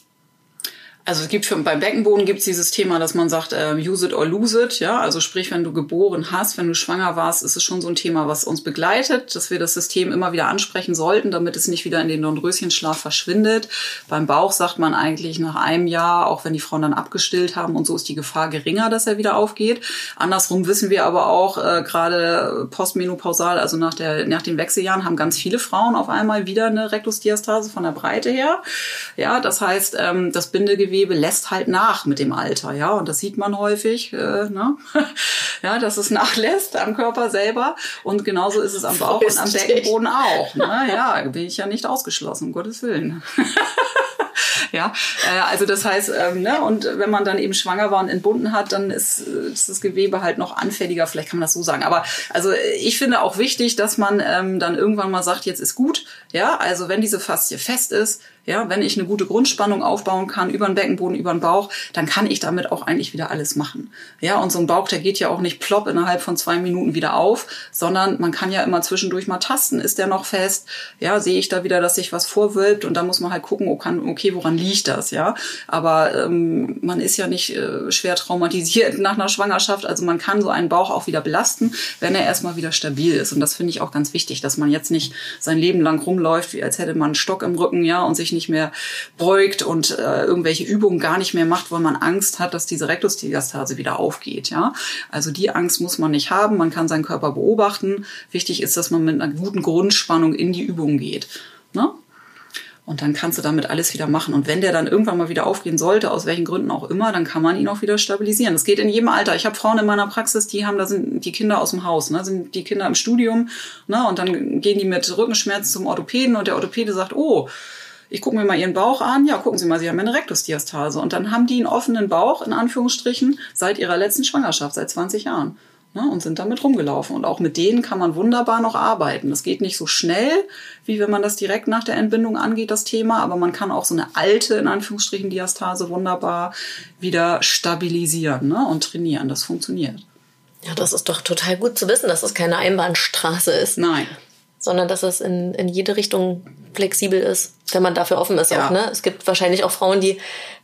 Also es gibt für, beim Beckenboden gibt es dieses Thema, dass man sagt, äh, use it or lose it. Ja, also sprich, wenn du geboren hast, wenn du schwanger warst, ist es schon so ein Thema, was uns begleitet, dass wir das System immer wieder ansprechen sollten, damit es nicht wieder in den Dornröschenschlaf verschwindet. Beim Bauch sagt man eigentlich nach einem Jahr, auch wenn die Frauen dann abgestillt haben und so ist die Gefahr geringer, dass er wieder aufgeht. Andersrum wissen wir aber auch, äh, gerade postmenopausal, also nach, der, nach den Wechseljahren, haben ganz viele Frauen auf einmal wieder eine Rektusdiastase von der Breite her. Ja, das heißt, ähm, das Bindegewebe Bindegewebe lässt halt nach mit dem Alter, ja, und das sieht man häufig, äh, ne? ja, dass es nachlässt am Körper selber und genauso ist es am Bauch und am Beckenboden auch, ne? Ja, bin ich ja nicht ausgeschlossen, um Gottes Willen. ja, äh, also das heißt, ähm, ne, und wenn man dann eben schwanger war und entbunden hat, dann ist, ist das Gewebe halt noch anfälliger, vielleicht kann man das so sagen. Aber also ich finde auch wichtig, dass man ähm, dann irgendwann mal sagt, jetzt ist gut, ja, also wenn diese Faszie fest ist, ja, wenn ich eine gute Grundspannung aufbauen kann über den Beckenboden, über den Bauch, dann kann ich damit auch eigentlich wieder alles machen. Ja, und so ein Bauch, der geht ja auch nicht plopp innerhalb von zwei Minuten wieder auf, sondern man kann ja immer zwischendurch mal tasten. Ist der noch fest? Ja, sehe ich da wieder, dass sich was vorwölbt und da muss man halt gucken, okay, woran liegt das? Ja, aber ähm, man ist ja nicht äh, schwer traumatisiert nach einer Schwangerschaft, also man kann so einen Bauch auch wieder belasten, wenn er erstmal wieder stabil ist. Und das finde ich auch ganz wichtig, dass man jetzt nicht sein Leben lang rumläuft, wie als hätte man einen Stock im Rücken, ja, und sich nicht mehr beugt und äh, irgendwelche Übungen gar nicht mehr macht, weil man Angst hat, dass diese Rektusdiastase wieder aufgeht. Ja, also die Angst muss man nicht haben. Man kann seinen Körper beobachten. Wichtig ist, dass man mit einer guten Grundspannung in die Übung geht. Ne? Und dann kannst du damit alles wieder machen. Und wenn der dann irgendwann mal wieder aufgehen sollte, aus welchen Gründen auch immer, dann kann man ihn auch wieder stabilisieren. Das geht in jedem Alter. Ich habe Frauen in meiner Praxis, die haben, da sind die Kinder aus dem Haus, ne, sind die Kinder im Studium, ne, und dann gehen die mit Rückenschmerzen zum Orthopäden und der Orthopäde sagt, oh, ich gucke mir mal ihren Bauch an. Ja, gucken Sie mal, Sie haben eine Rektusdiastase. Und dann haben die einen offenen Bauch, in Anführungsstrichen, seit ihrer letzten Schwangerschaft, seit 20 Jahren ne, und sind damit rumgelaufen. Und auch mit denen kann man wunderbar noch arbeiten. Das geht nicht so schnell, wie wenn man das direkt nach der Entbindung angeht, das Thema, aber man kann auch so eine alte, in Anführungsstrichen, Diastase wunderbar wieder stabilisieren ne, und trainieren. Das funktioniert. Ja, das ist doch total gut zu wissen, dass es keine Einbahnstraße ist. Nein sondern dass es in, in jede Richtung flexibel ist, wenn man dafür offen ist. Ja. Auch, ne? Es gibt wahrscheinlich auch Frauen, die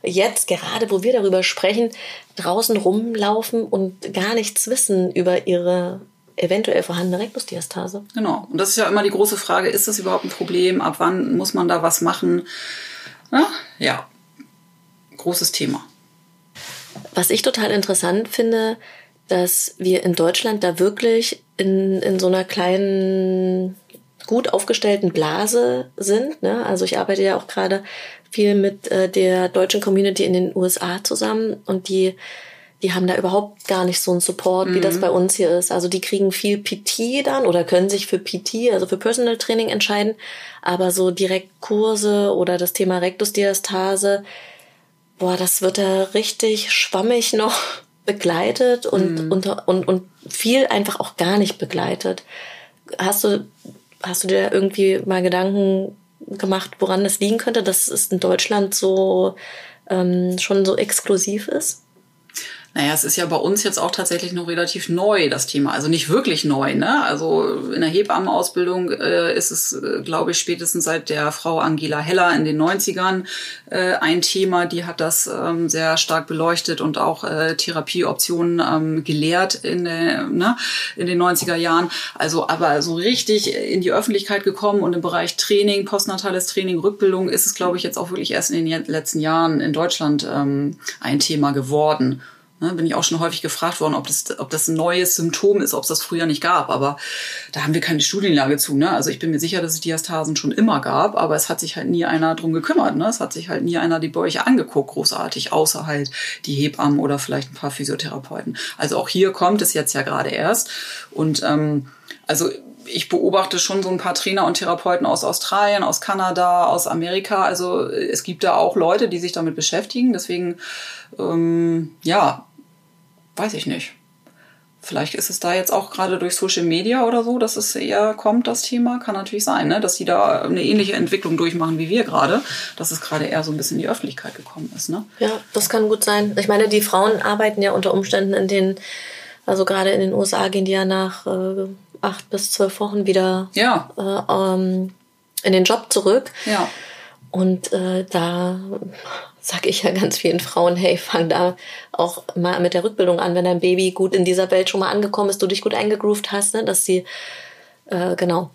jetzt, gerade wo wir darüber sprechen, draußen rumlaufen und gar nichts wissen über ihre eventuell vorhandene Rektusdiastase. Genau. Und das ist ja immer die große Frage, ist das überhaupt ein Problem? Ab wann muss man da was machen? Ja, ja. großes Thema. Was ich total interessant finde, dass wir in Deutschland da wirklich in, in so einer kleinen gut aufgestellten Blase sind. Ne? Also ich arbeite ja auch gerade viel mit äh, der deutschen Community in den USA zusammen und die die haben da überhaupt gar nicht so einen Support, mhm. wie das mhm. bei uns hier ist. Also die kriegen viel PT dann oder können sich für PT, also für Personal Training entscheiden, aber so direkt Kurse oder das Thema Rektusdiastase, boah, das wird da richtig schwammig noch begleitet und, mhm. und, und, und viel einfach auch gar nicht begleitet. Hast du Hast du dir irgendwie mal Gedanken gemacht, woran das liegen könnte, dass es in Deutschland so ähm, schon so exklusiv ist? Naja, es ist ja bei uns jetzt auch tatsächlich noch relativ neu, das Thema. Also nicht wirklich neu, ne? Also in der Hebammenausbildung äh, ist es, äh, glaube ich, spätestens seit der Frau Angela Heller in den 90ern äh, ein Thema. Die hat das ähm, sehr stark beleuchtet und auch äh, Therapieoptionen ähm, gelehrt in, der, ne? in den 90er Jahren. Also aber so richtig in die Öffentlichkeit gekommen und im Bereich Training, postnatales Training, Rückbildung ist es, glaube ich, jetzt auch wirklich erst in den letzten Jahren in Deutschland ähm, ein Thema geworden. Ne, bin ich auch schon häufig gefragt worden, ob das, ob das ein neues Symptom ist, ob es das früher nicht gab. Aber da haben wir keine Studienlage zu. Ne? Also ich bin mir sicher, dass es Diastasen schon immer gab, aber es hat sich halt nie einer drum gekümmert. Ne? Es hat sich halt nie einer die Bäuche angeguckt, großartig, außer halt die Hebammen oder vielleicht ein paar Physiotherapeuten. Also auch hier kommt es jetzt ja gerade erst. Und ähm, also ich beobachte schon so ein paar Trainer und Therapeuten aus Australien, aus Kanada, aus Amerika. Also es gibt da auch Leute, die sich damit beschäftigen. Deswegen, ähm, ja, weiß ich nicht. Vielleicht ist es da jetzt auch gerade durch Social Media oder so, dass es eher kommt, das Thema. Kann natürlich sein, ne? dass die da eine ähnliche Entwicklung durchmachen wie wir gerade, dass es gerade eher so ein bisschen in die Öffentlichkeit gekommen ist. Ne? Ja, das kann gut sein. Ich meine, die Frauen arbeiten ja unter Umständen in den, also gerade in den USA gehen die ja nach äh, acht bis zwölf Wochen wieder ja. äh, ähm, in den Job zurück. Ja. Und äh, da sag ich ja ganz vielen Frauen, hey, fang da auch mal mit der Rückbildung an, wenn dein Baby gut in dieser Welt schon mal angekommen ist, du dich gut eingegroovt hast, ne, dass sie, äh, genau,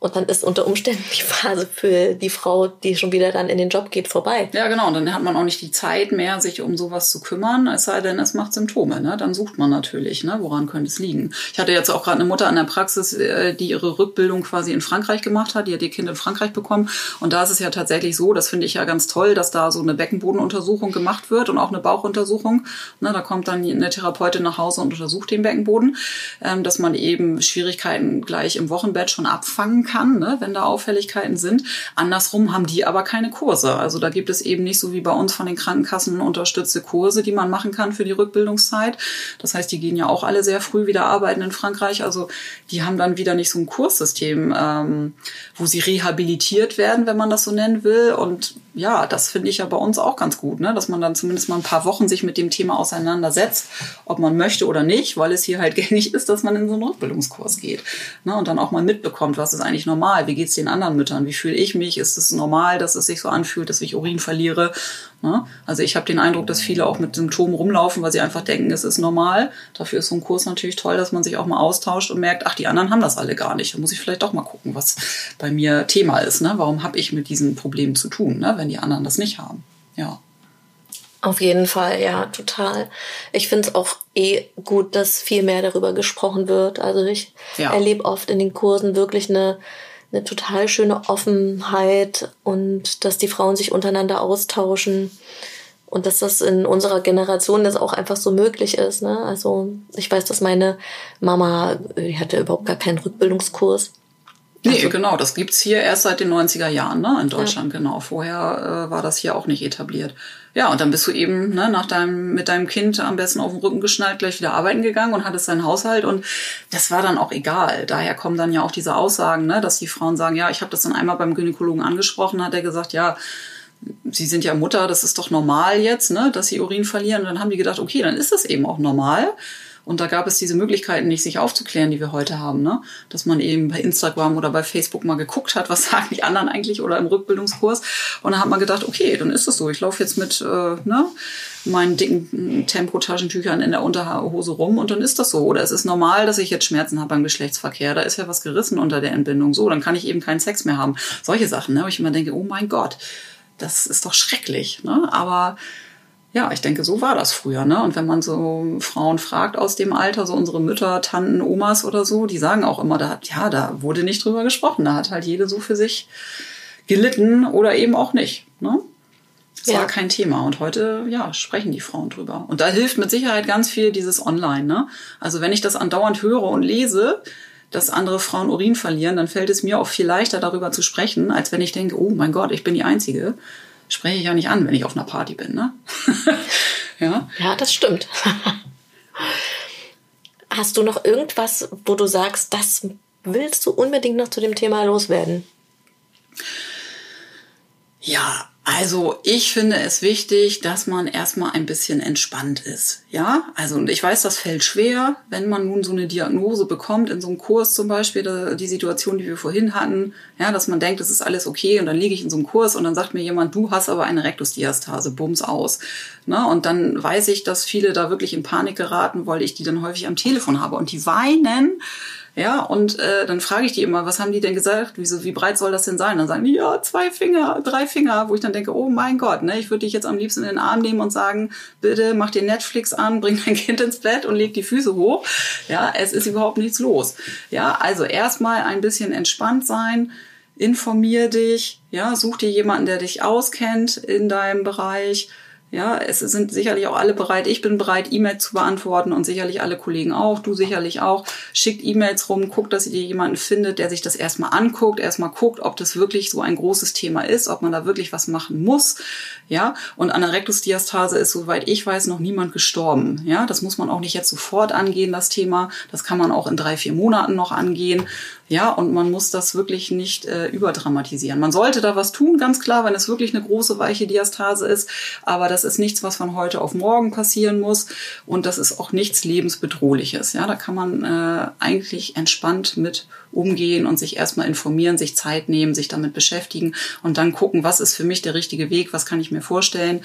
und dann ist unter Umständen die Phase für die Frau, die schon wieder dann in den Job geht, vorbei. Ja, genau. Und dann hat man auch nicht die Zeit mehr, sich um sowas zu kümmern, es sei denn, es macht Symptome. Ne? Dann sucht man natürlich, ne? woran könnte es liegen. Ich hatte jetzt auch gerade eine Mutter an der Praxis, äh, die ihre Rückbildung quasi in Frankreich gemacht hat. Die hat ihr Kind in Frankreich bekommen. Und da ist es ja tatsächlich so, das finde ich ja ganz toll, dass da so eine Beckenbodenuntersuchung gemacht wird und auch eine Bauchuntersuchung. Ne? Da kommt dann eine Therapeutin nach Hause und untersucht den Beckenboden, ähm, dass man eben Schwierigkeiten gleich im Wochenbett schon abfangen kann, ne, wenn da Auffälligkeiten sind. Andersrum haben die aber keine Kurse. Also da gibt es eben nicht so wie bei uns von den Krankenkassen unterstützte Kurse, die man machen kann für die Rückbildungszeit. Das heißt, die gehen ja auch alle sehr früh wieder arbeiten in Frankreich. Also die haben dann wieder nicht so ein Kurssystem, ähm, wo sie rehabilitiert werden, wenn man das so nennen will. Und ja, das finde ich ja bei uns auch ganz gut, ne? dass man dann zumindest mal ein paar Wochen sich mit dem Thema auseinandersetzt, ob man möchte oder nicht, weil es hier halt gängig ist, dass man in so einen Rückbildungskurs geht ne? und dann auch mal mitbekommt, was ist eigentlich normal, wie geht's den anderen Müttern, wie fühle ich mich, ist es normal, dass es sich so anfühlt, dass ich Urin verliere. Ne? Also ich habe den Eindruck, dass viele auch mit Symptomen rumlaufen, weil sie einfach denken, es ist normal. Dafür ist so ein Kurs natürlich toll, dass man sich auch mal austauscht und merkt, ach, die anderen haben das alle gar nicht. Da muss ich vielleicht doch mal gucken, was bei mir Thema ist. Ne? Warum habe ich mit diesen Problemen zu tun? Ne? wenn die anderen das nicht haben. Ja. Auf jeden Fall, ja, total. Ich finde es auch eh gut, dass viel mehr darüber gesprochen wird. Also ich ja. erlebe oft in den Kursen wirklich eine eine total schöne Offenheit und dass die Frauen sich untereinander austauschen und dass das in unserer Generation das auch einfach so möglich ist. Ne? Also ich weiß, dass meine Mama, die hatte überhaupt gar keinen Rückbildungskurs. Nee, also, genau, das gibt's hier erst seit den 90er Jahren, ne, in Deutschland, ja. genau. Vorher äh, war das hier auch nicht etabliert. Ja, und dann bist du eben ne, nach deinem, mit deinem Kind am besten auf den Rücken geschnallt, gleich wieder arbeiten gegangen und hattest deinen Haushalt und das war dann auch egal. Daher kommen dann ja auch diese Aussagen, ne, dass die Frauen sagen, ja, ich habe das dann einmal beim Gynäkologen angesprochen, hat er gesagt, ja, Sie sind ja Mutter, das ist doch normal jetzt, ne, dass sie Urin verlieren. Und dann haben die gedacht, okay, dann ist das eben auch normal. Und da gab es diese Möglichkeiten nicht, sich aufzuklären, die wir heute haben, ne? Dass man eben bei Instagram oder bei Facebook mal geguckt hat, was sagen die anderen eigentlich oder im Rückbildungskurs. Und dann hat man gedacht, okay, dann ist es so. Ich laufe jetzt mit äh, ne, meinen dicken Tempotaschentüchern in der Unterhose rum und dann ist das so. Oder es ist normal, dass ich jetzt Schmerzen habe beim Geschlechtsverkehr. Da ist ja was gerissen unter der Entbindung. So, dann kann ich eben keinen Sex mehr haben. Solche Sachen, ne? Wo ich immer denke, oh mein Gott, das ist doch schrecklich. Ne? Aber ja, ich denke, so war das früher. Ne? Und wenn man so Frauen fragt aus dem Alter, so unsere Mütter, Tanten, Omas oder so, die sagen auch immer, da, ja, da wurde nicht drüber gesprochen. Da hat halt jede so für sich gelitten oder eben auch nicht. Ne? Das ja. war kein Thema. Und heute, ja, sprechen die Frauen drüber. Und da hilft mit Sicherheit ganz viel dieses Online. Ne? Also wenn ich das andauernd höre und lese, dass andere Frauen Urin verlieren, dann fällt es mir auch viel leichter, darüber zu sprechen, als wenn ich denke, oh mein Gott, ich bin die Einzige spreche ich ja nicht an, wenn ich auf einer Party bin. Ne? ja? ja, das stimmt. Hast du noch irgendwas, wo du sagst, das willst du unbedingt noch zu dem Thema loswerden? Ja, also ich finde es wichtig, dass man erstmal ein bisschen entspannt ist. Ja, also und ich weiß, das fällt schwer, wenn man nun so eine Diagnose bekommt, in so einem Kurs zum Beispiel, die Situation, die wir vorhin hatten, ja, dass man denkt, es ist alles okay und dann liege ich in so einem Kurs und dann sagt mir jemand, du hast aber eine Rektusdiastase, bums aus. Ne? Und dann weiß ich, dass viele da wirklich in Panik geraten, weil ich die dann häufig am Telefon habe und die weinen ja, und äh, dann frage ich die immer, was haben die denn gesagt? Wieso, wie breit soll das denn sein? Dann sagen die, ja, zwei Finger, drei Finger, wo ich dann denke, oh mein Gott, ne, ich würde dich jetzt am liebsten in den Arm nehmen und sagen, bitte mach dir Netflix an, bring dein Kind ins Bett und leg die Füße hoch. Ja, es ist überhaupt nichts los. Ja, also erstmal ein bisschen entspannt sein, informier dich, ja, such dir jemanden, der dich auskennt in deinem Bereich ja, es sind sicherlich auch alle bereit. Ich bin bereit, E-Mails zu beantworten und sicherlich alle Kollegen auch. Du sicherlich auch. Schickt E-Mails rum, guckt, dass ihr jemanden findet, der sich das erstmal anguckt, erstmal guckt, ob das wirklich so ein großes Thema ist, ob man da wirklich was machen muss. Ja, und an der Rektusdiastase ist, soweit ich weiß, noch niemand gestorben. Ja, das muss man auch nicht jetzt sofort angehen, das Thema. Das kann man auch in drei, vier Monaten noch angehen. Ja, und man muss das wirklich nicht äh, überdramatisieren. Man sollte da was tun, ganz klar, wenn es wirklich eine große weiche Diastase ist. Aber das ist nichts, was von heute auf morgen passieren muss. Und das ist auch nichts lebensbedrohliches. Ja, da kann man äh, eigentlich entspannt mit umgehen und sich erstmal informieren, sich Zeit nehmen, sich damit beschäftigen und dann gucken, was ist für mich der richtige Weg, was kann ich mir vorstellen,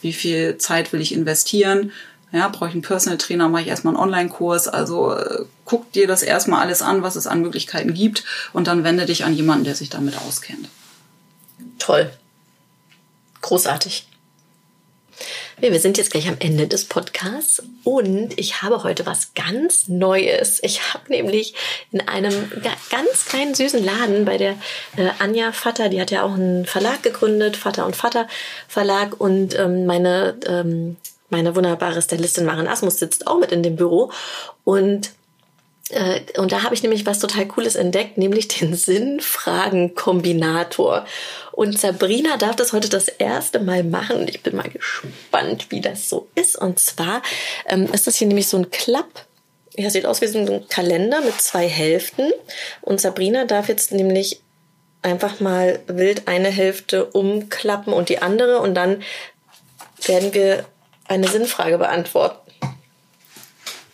wie viel Zeit will ich investieren ja, brauche ich einen Personal Trainer, mache ich erstmal einen Online-Kurs. Also äh, guck dir das erstmal alles an, was es an Möglichkeiten gibt und dann wende dich an jemanden, der sich damit auskennt. Toll. Großartig. Wir sind jetzt gleich am Ende des Podcasts und ich habe heute was ganz Neues. Ich habe nämlich in einem ganz kleinen süßen Laden bei der äh, Anja Vater, die hat ja auch einen Verlag gegründet, Vater und Vater Verlag und ähm, meine ähm, meine wunderbare Stylistin Maren Asmus sitzt auch mit in dem Büro und äh, und da habe ich nämlich was total Cooles entdeckt, nämlich den Sinnfragen-Kombinator. Und Sabrina darf das heute das erste Mal machen und ich bin mal gespannt, wie das so ist. Und zwar ähm, ist das hier nämlich so ein Klapp. Ja, sieht aus wie so ein Kalender mit zwei Hälften. Und Sabrina darf jetzt nämlich einfach mal wild eine Hälfte umklappen und die andere und dann werden wir eine Sinnfrage beantworten.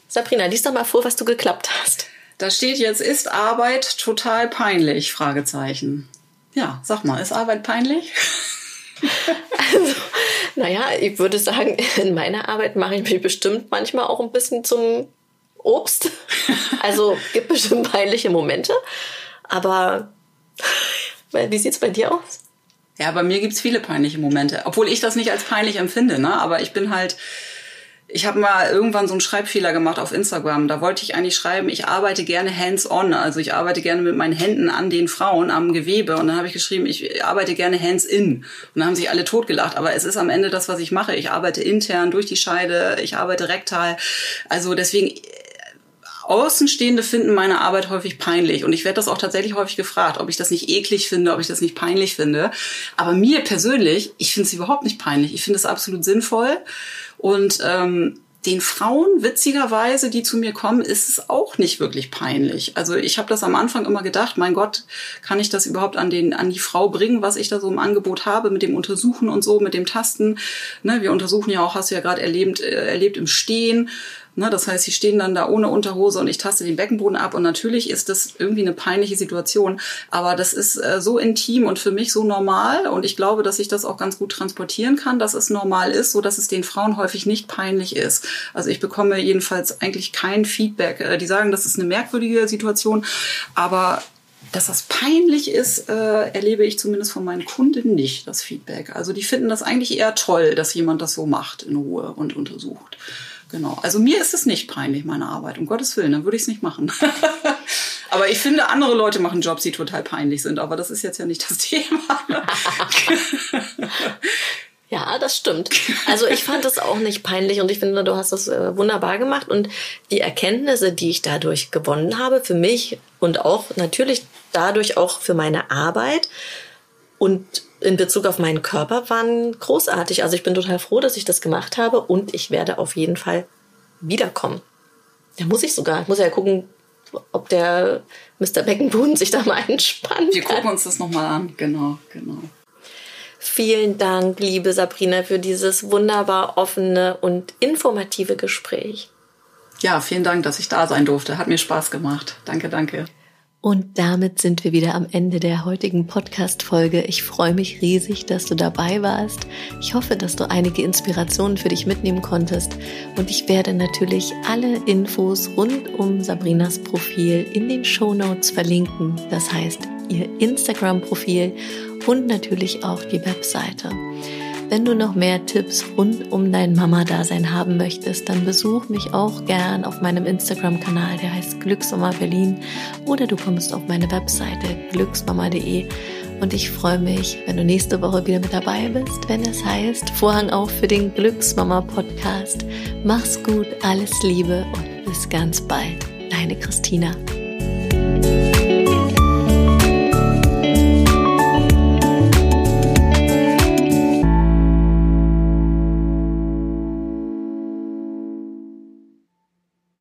Sabrina, lies doch mal vor, was du geklappt hast. Da steht jetzt, ist Arbeit total peinlich? Fragezeichen. Ja, sag mal, ist Arbeit peinlich? Also, naja, ich würde sagen, in meiner Arbeit mache ich mich bestimmt manchmal auch ein bisschen zum Obst. Also gibt bestimmt peinliche Momente. Aber wie sieht es bei dir aus? Ja, bei mir gibt's viele peinliche Momente. Obwohl ich das nicht als peinlich empfinde, ne? Aber ich bin halt, ich habe mal irgendwann so einen Schreibfehler gemacht auf Instagram. Da wollte ich eigentlich schreiben, ich arbeite gerne hands-on, also ich arbeite gerne mit meinen Händen an den Frauen, am Gewebe. Und dann habe ich geschrieben, ich arbeite gerne hands-in. Und dann haben sich alle totgelacht. Aber es ist am Ende das, was ich mache. Ich arbeite intern durch die Scheide, ich arbeite rektal. Also deswegen Außenstehende finden meine Arbeit häufig peinlich. Und ich werde das auch tatsächlich häufig gefragt, ob ich das nicht eklig finde, ob ich das nicht peinlich finde. Aber mir persönlich, ich finde es überhaupt nicht peinlich. Ich finde es absolut sinnvoll. Und ähm, den Frauen, witzigerweise, die zu mir kommen, ist es auch nicht wirklich peinlich. Also ich habe das am Anfang immer gedacht, mein Gott, kann ich das überhaupt an, den, an die Frau bringen, was ich da so im Angebot habe, mit dem Untersuchen und so, mit dem Tasten. Ne, wir untersuchen ja auch, hast du ja gerade erlebt, äh, erlebt im Stehen. Ne, das heißt, sie stehen dann da ohne Unterhose und ich taste den Beckenboden ab und natürlich ist das irgendwie eine peinliche Situation, aber das ist äh, so intim und für mich so normal und ich glaube, dass ich das auch ganz gut transportieren kann, dass es normal ist, so dass es den Frauen häufig nicht peinlich ist. Also ich bekomme jedenfalls eigentlich kein Feedback. Äh, die sagen, das ist eine merkwürdige Situation, aber dass das peinlich ist, äh, erlebe ich zumindest von meinen Kunden nicht, das Feedback. Also die finden das eigentlich eher toll, dass jemand das so macht in Ruhe und untersucht. Genau. Also mir ist es nicht peinlich, meine Arbeit. Um Gottes Willen, dann würde ich es nicht machen. aber ich finde, andere Leute machen Jobs, die total peinlich sind. Aber das ist jetzt ja nicht das Thema. Ja, das stimmt. Also ich fand es auch nicht peinlich und ich finde, du hast das äh, wunderbar gemacht und die Erkenntnisse, die ich dadurch gewonnen habe, für mich und auch natürlich dadurch auch für meine Arbeit und in Bezug auf meinen Körper waren großartig. Also ich bin total froh, dass ich das gemacht habe und ich werde auf jeden Fall wiederkommen. Da muss ich sogar. Ich muss ja gucken, ob der Mr. Beckenboden sich da mal entspannt. Wir gucken uns das nochmal an. Genau, genau. Vielen Dank, liebe Sabrina, für dieses wunderbar offene und informative Gespräch. Ja, vielen Dank, dass ich da sein durfte. Hat mir Spaß gemacht. Danke, danke. Und damit sind wir wieder am Ende der heutigen Podcast-Folge. Ich freue mich riesig, dass du dabei warst. Ich hoffe, dass du einige Inspirationen für dich mitnehmen konntest. Und ich werde natürlich alle Infos rund um Sabrinas Profil in den Show Notes verlinken. Das heißt, ihr Instagram-Profil und natürlich auch die Webseite. Wenn du noch mehr Tipps rund um dein Mama-Dasein haben möchtest, dann besuch mich auch gern auf meinem Instagram-Kanal, der heißt Glücksmama Berlin, oder du kommst auf meine Webseite glücksmama.de. Und ich freue mich, wenn du nächste Woche wieder mit dabei bist, wenn es heißt Vorhang auf für den Glücksmama Podcast. Mach's gut, alles Liebe und bis ganz bald. Deine Christina.